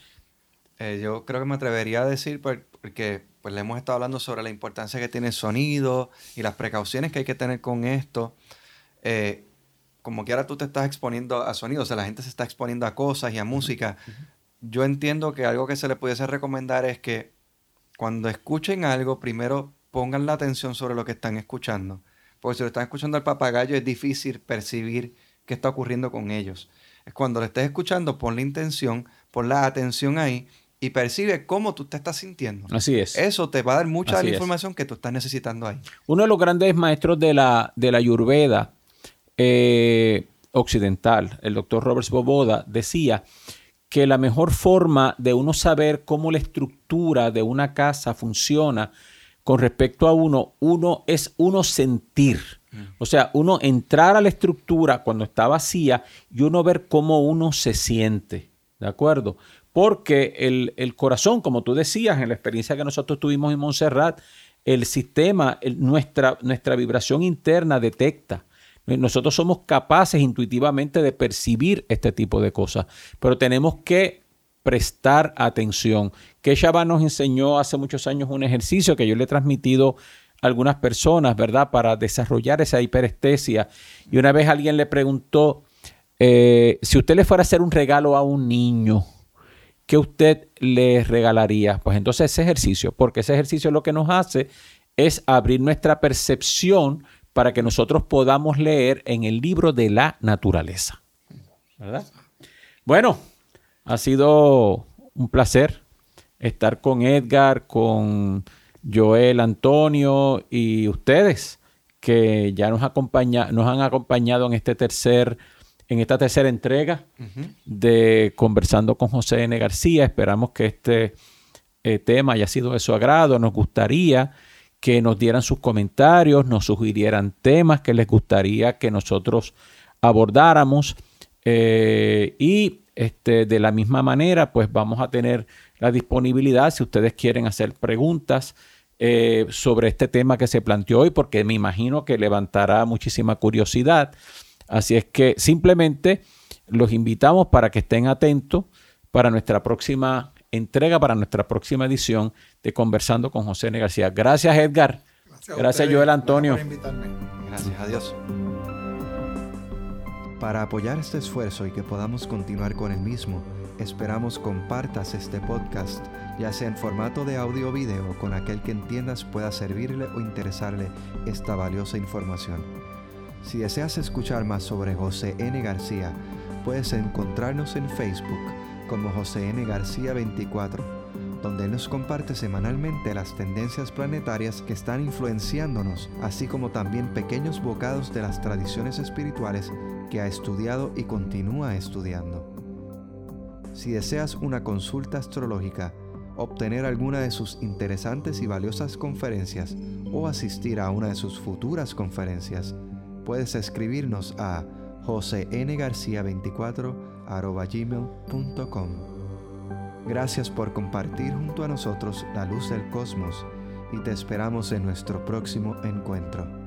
Eh, yo creo que me atrevería a decir, pues, porque pues le hemos estado hablando sobre la importancia que tiene el sonido y las precauciones que hay que tener con esto. Eh, como que ahora tú te estás exponiendo a sonidos, o sea, la gente se está exponiendo a cosas y a música. Yo entiendo que algo que se le pudiese recomendar es que cuando escuchen algo, primero pongan la atención sobre lo que están escuchando. Porque si lo están escuchando al papagayo es difícil percibir qué está ocurriendo con ellos. Es cuando lo estés escuchando, pon la intención, pon la atención ahí y percibe cómo tú te estás sintiendo. Así es. Eso te va a dar mucha información que tú estás necesitando ahí. Uno de los grandes maestros de la, de la Ayurveda eh, occidental, el doctor Robert Boboda, decía que la mejor forma de uno saber cómo la estructura de una casa funciona con respecto a uno, uno es uno sentir. Mm. O sea, uno entrar a la estructura cuando está vacía y uno ver cómo uno se siente. ¿De acuerdo? Porque el, corazón, como tú decías, en la experiencia que nosotros tuvimos en Montserrat, el sistema, nuestra, nuestra vibración interna detecta nosotros somos capaces intuitivamente de percibir este tipo de cosas, pero tenemos que prestar atención. Que nos enseñó hace muchos años un ejercicio que yo le he transmitido a algunas personas, ¿verdad? Para desarrollar esa hiperestesia. Y una vez alguien le preguntó, eh, si usted le fuera a hacer un regalo a un niño, ¿qué usted le regalaría? Pues entonces ese ejercicio, porque ese ejercicio lo que nos hace es abrir nuestra percepción para que nosotros podamos leer en el libro de la naturaleza. ¿Verdad? Bueno, ha sido un placer estar con Edgar, con Joel, Antonio y ustedes que ya nos, acompaña, nos han acompañado en este tercer en esta tercera entrega de Conversando con José N. García. Esperamos que este eh, tema haya sido de su agrado. Nos gustaría que nos dieran sus comentarios, nos sugirieran temas que les gustaría que nosotros abordáramos. Eh, y este, de la misma manera, pues vamos a tener la disponibilidad si ustedes quieren hacer preguntas eh, sobre este tema que se planteó hoy, porque me imagino que levantará muchísima curiosidad. Así es que simplemente los invitamos para que estén atentos para nuestra próxima entrega para nuestra próxima edición de Conversando con José N. García. Gracias, Edgar. Gracias, Gracias Joel Antonio. Gracias a Dios. Para apoyar este esfuerzo y que podamos continuar con el mismo, esperamos compartas este podcast, ya sea en formato de audio o video, con aquel que entiendas pueda servirle o interesarle esta valiosa información. Si deseas escuchar más sobre José N. García, puedes encontrarnos en Facebook como José N. García 24 donde Él nos comparte semanalmente las tendencias planetarias que están influenciándonos, así como también pequeños bocados de las tradiciones espirituales que ha estudiado y continúa estudiando. Si deseas una consulta astrológica, obtener alguna de sus interesantes y valiosas conferencias o asistir a una de sus futuras conferencias, puedes escribirnos a josengarcia24 Gracias por compartir junto a nosotros la luz del cosmos y te esperamos en nuestro próximo encuentro.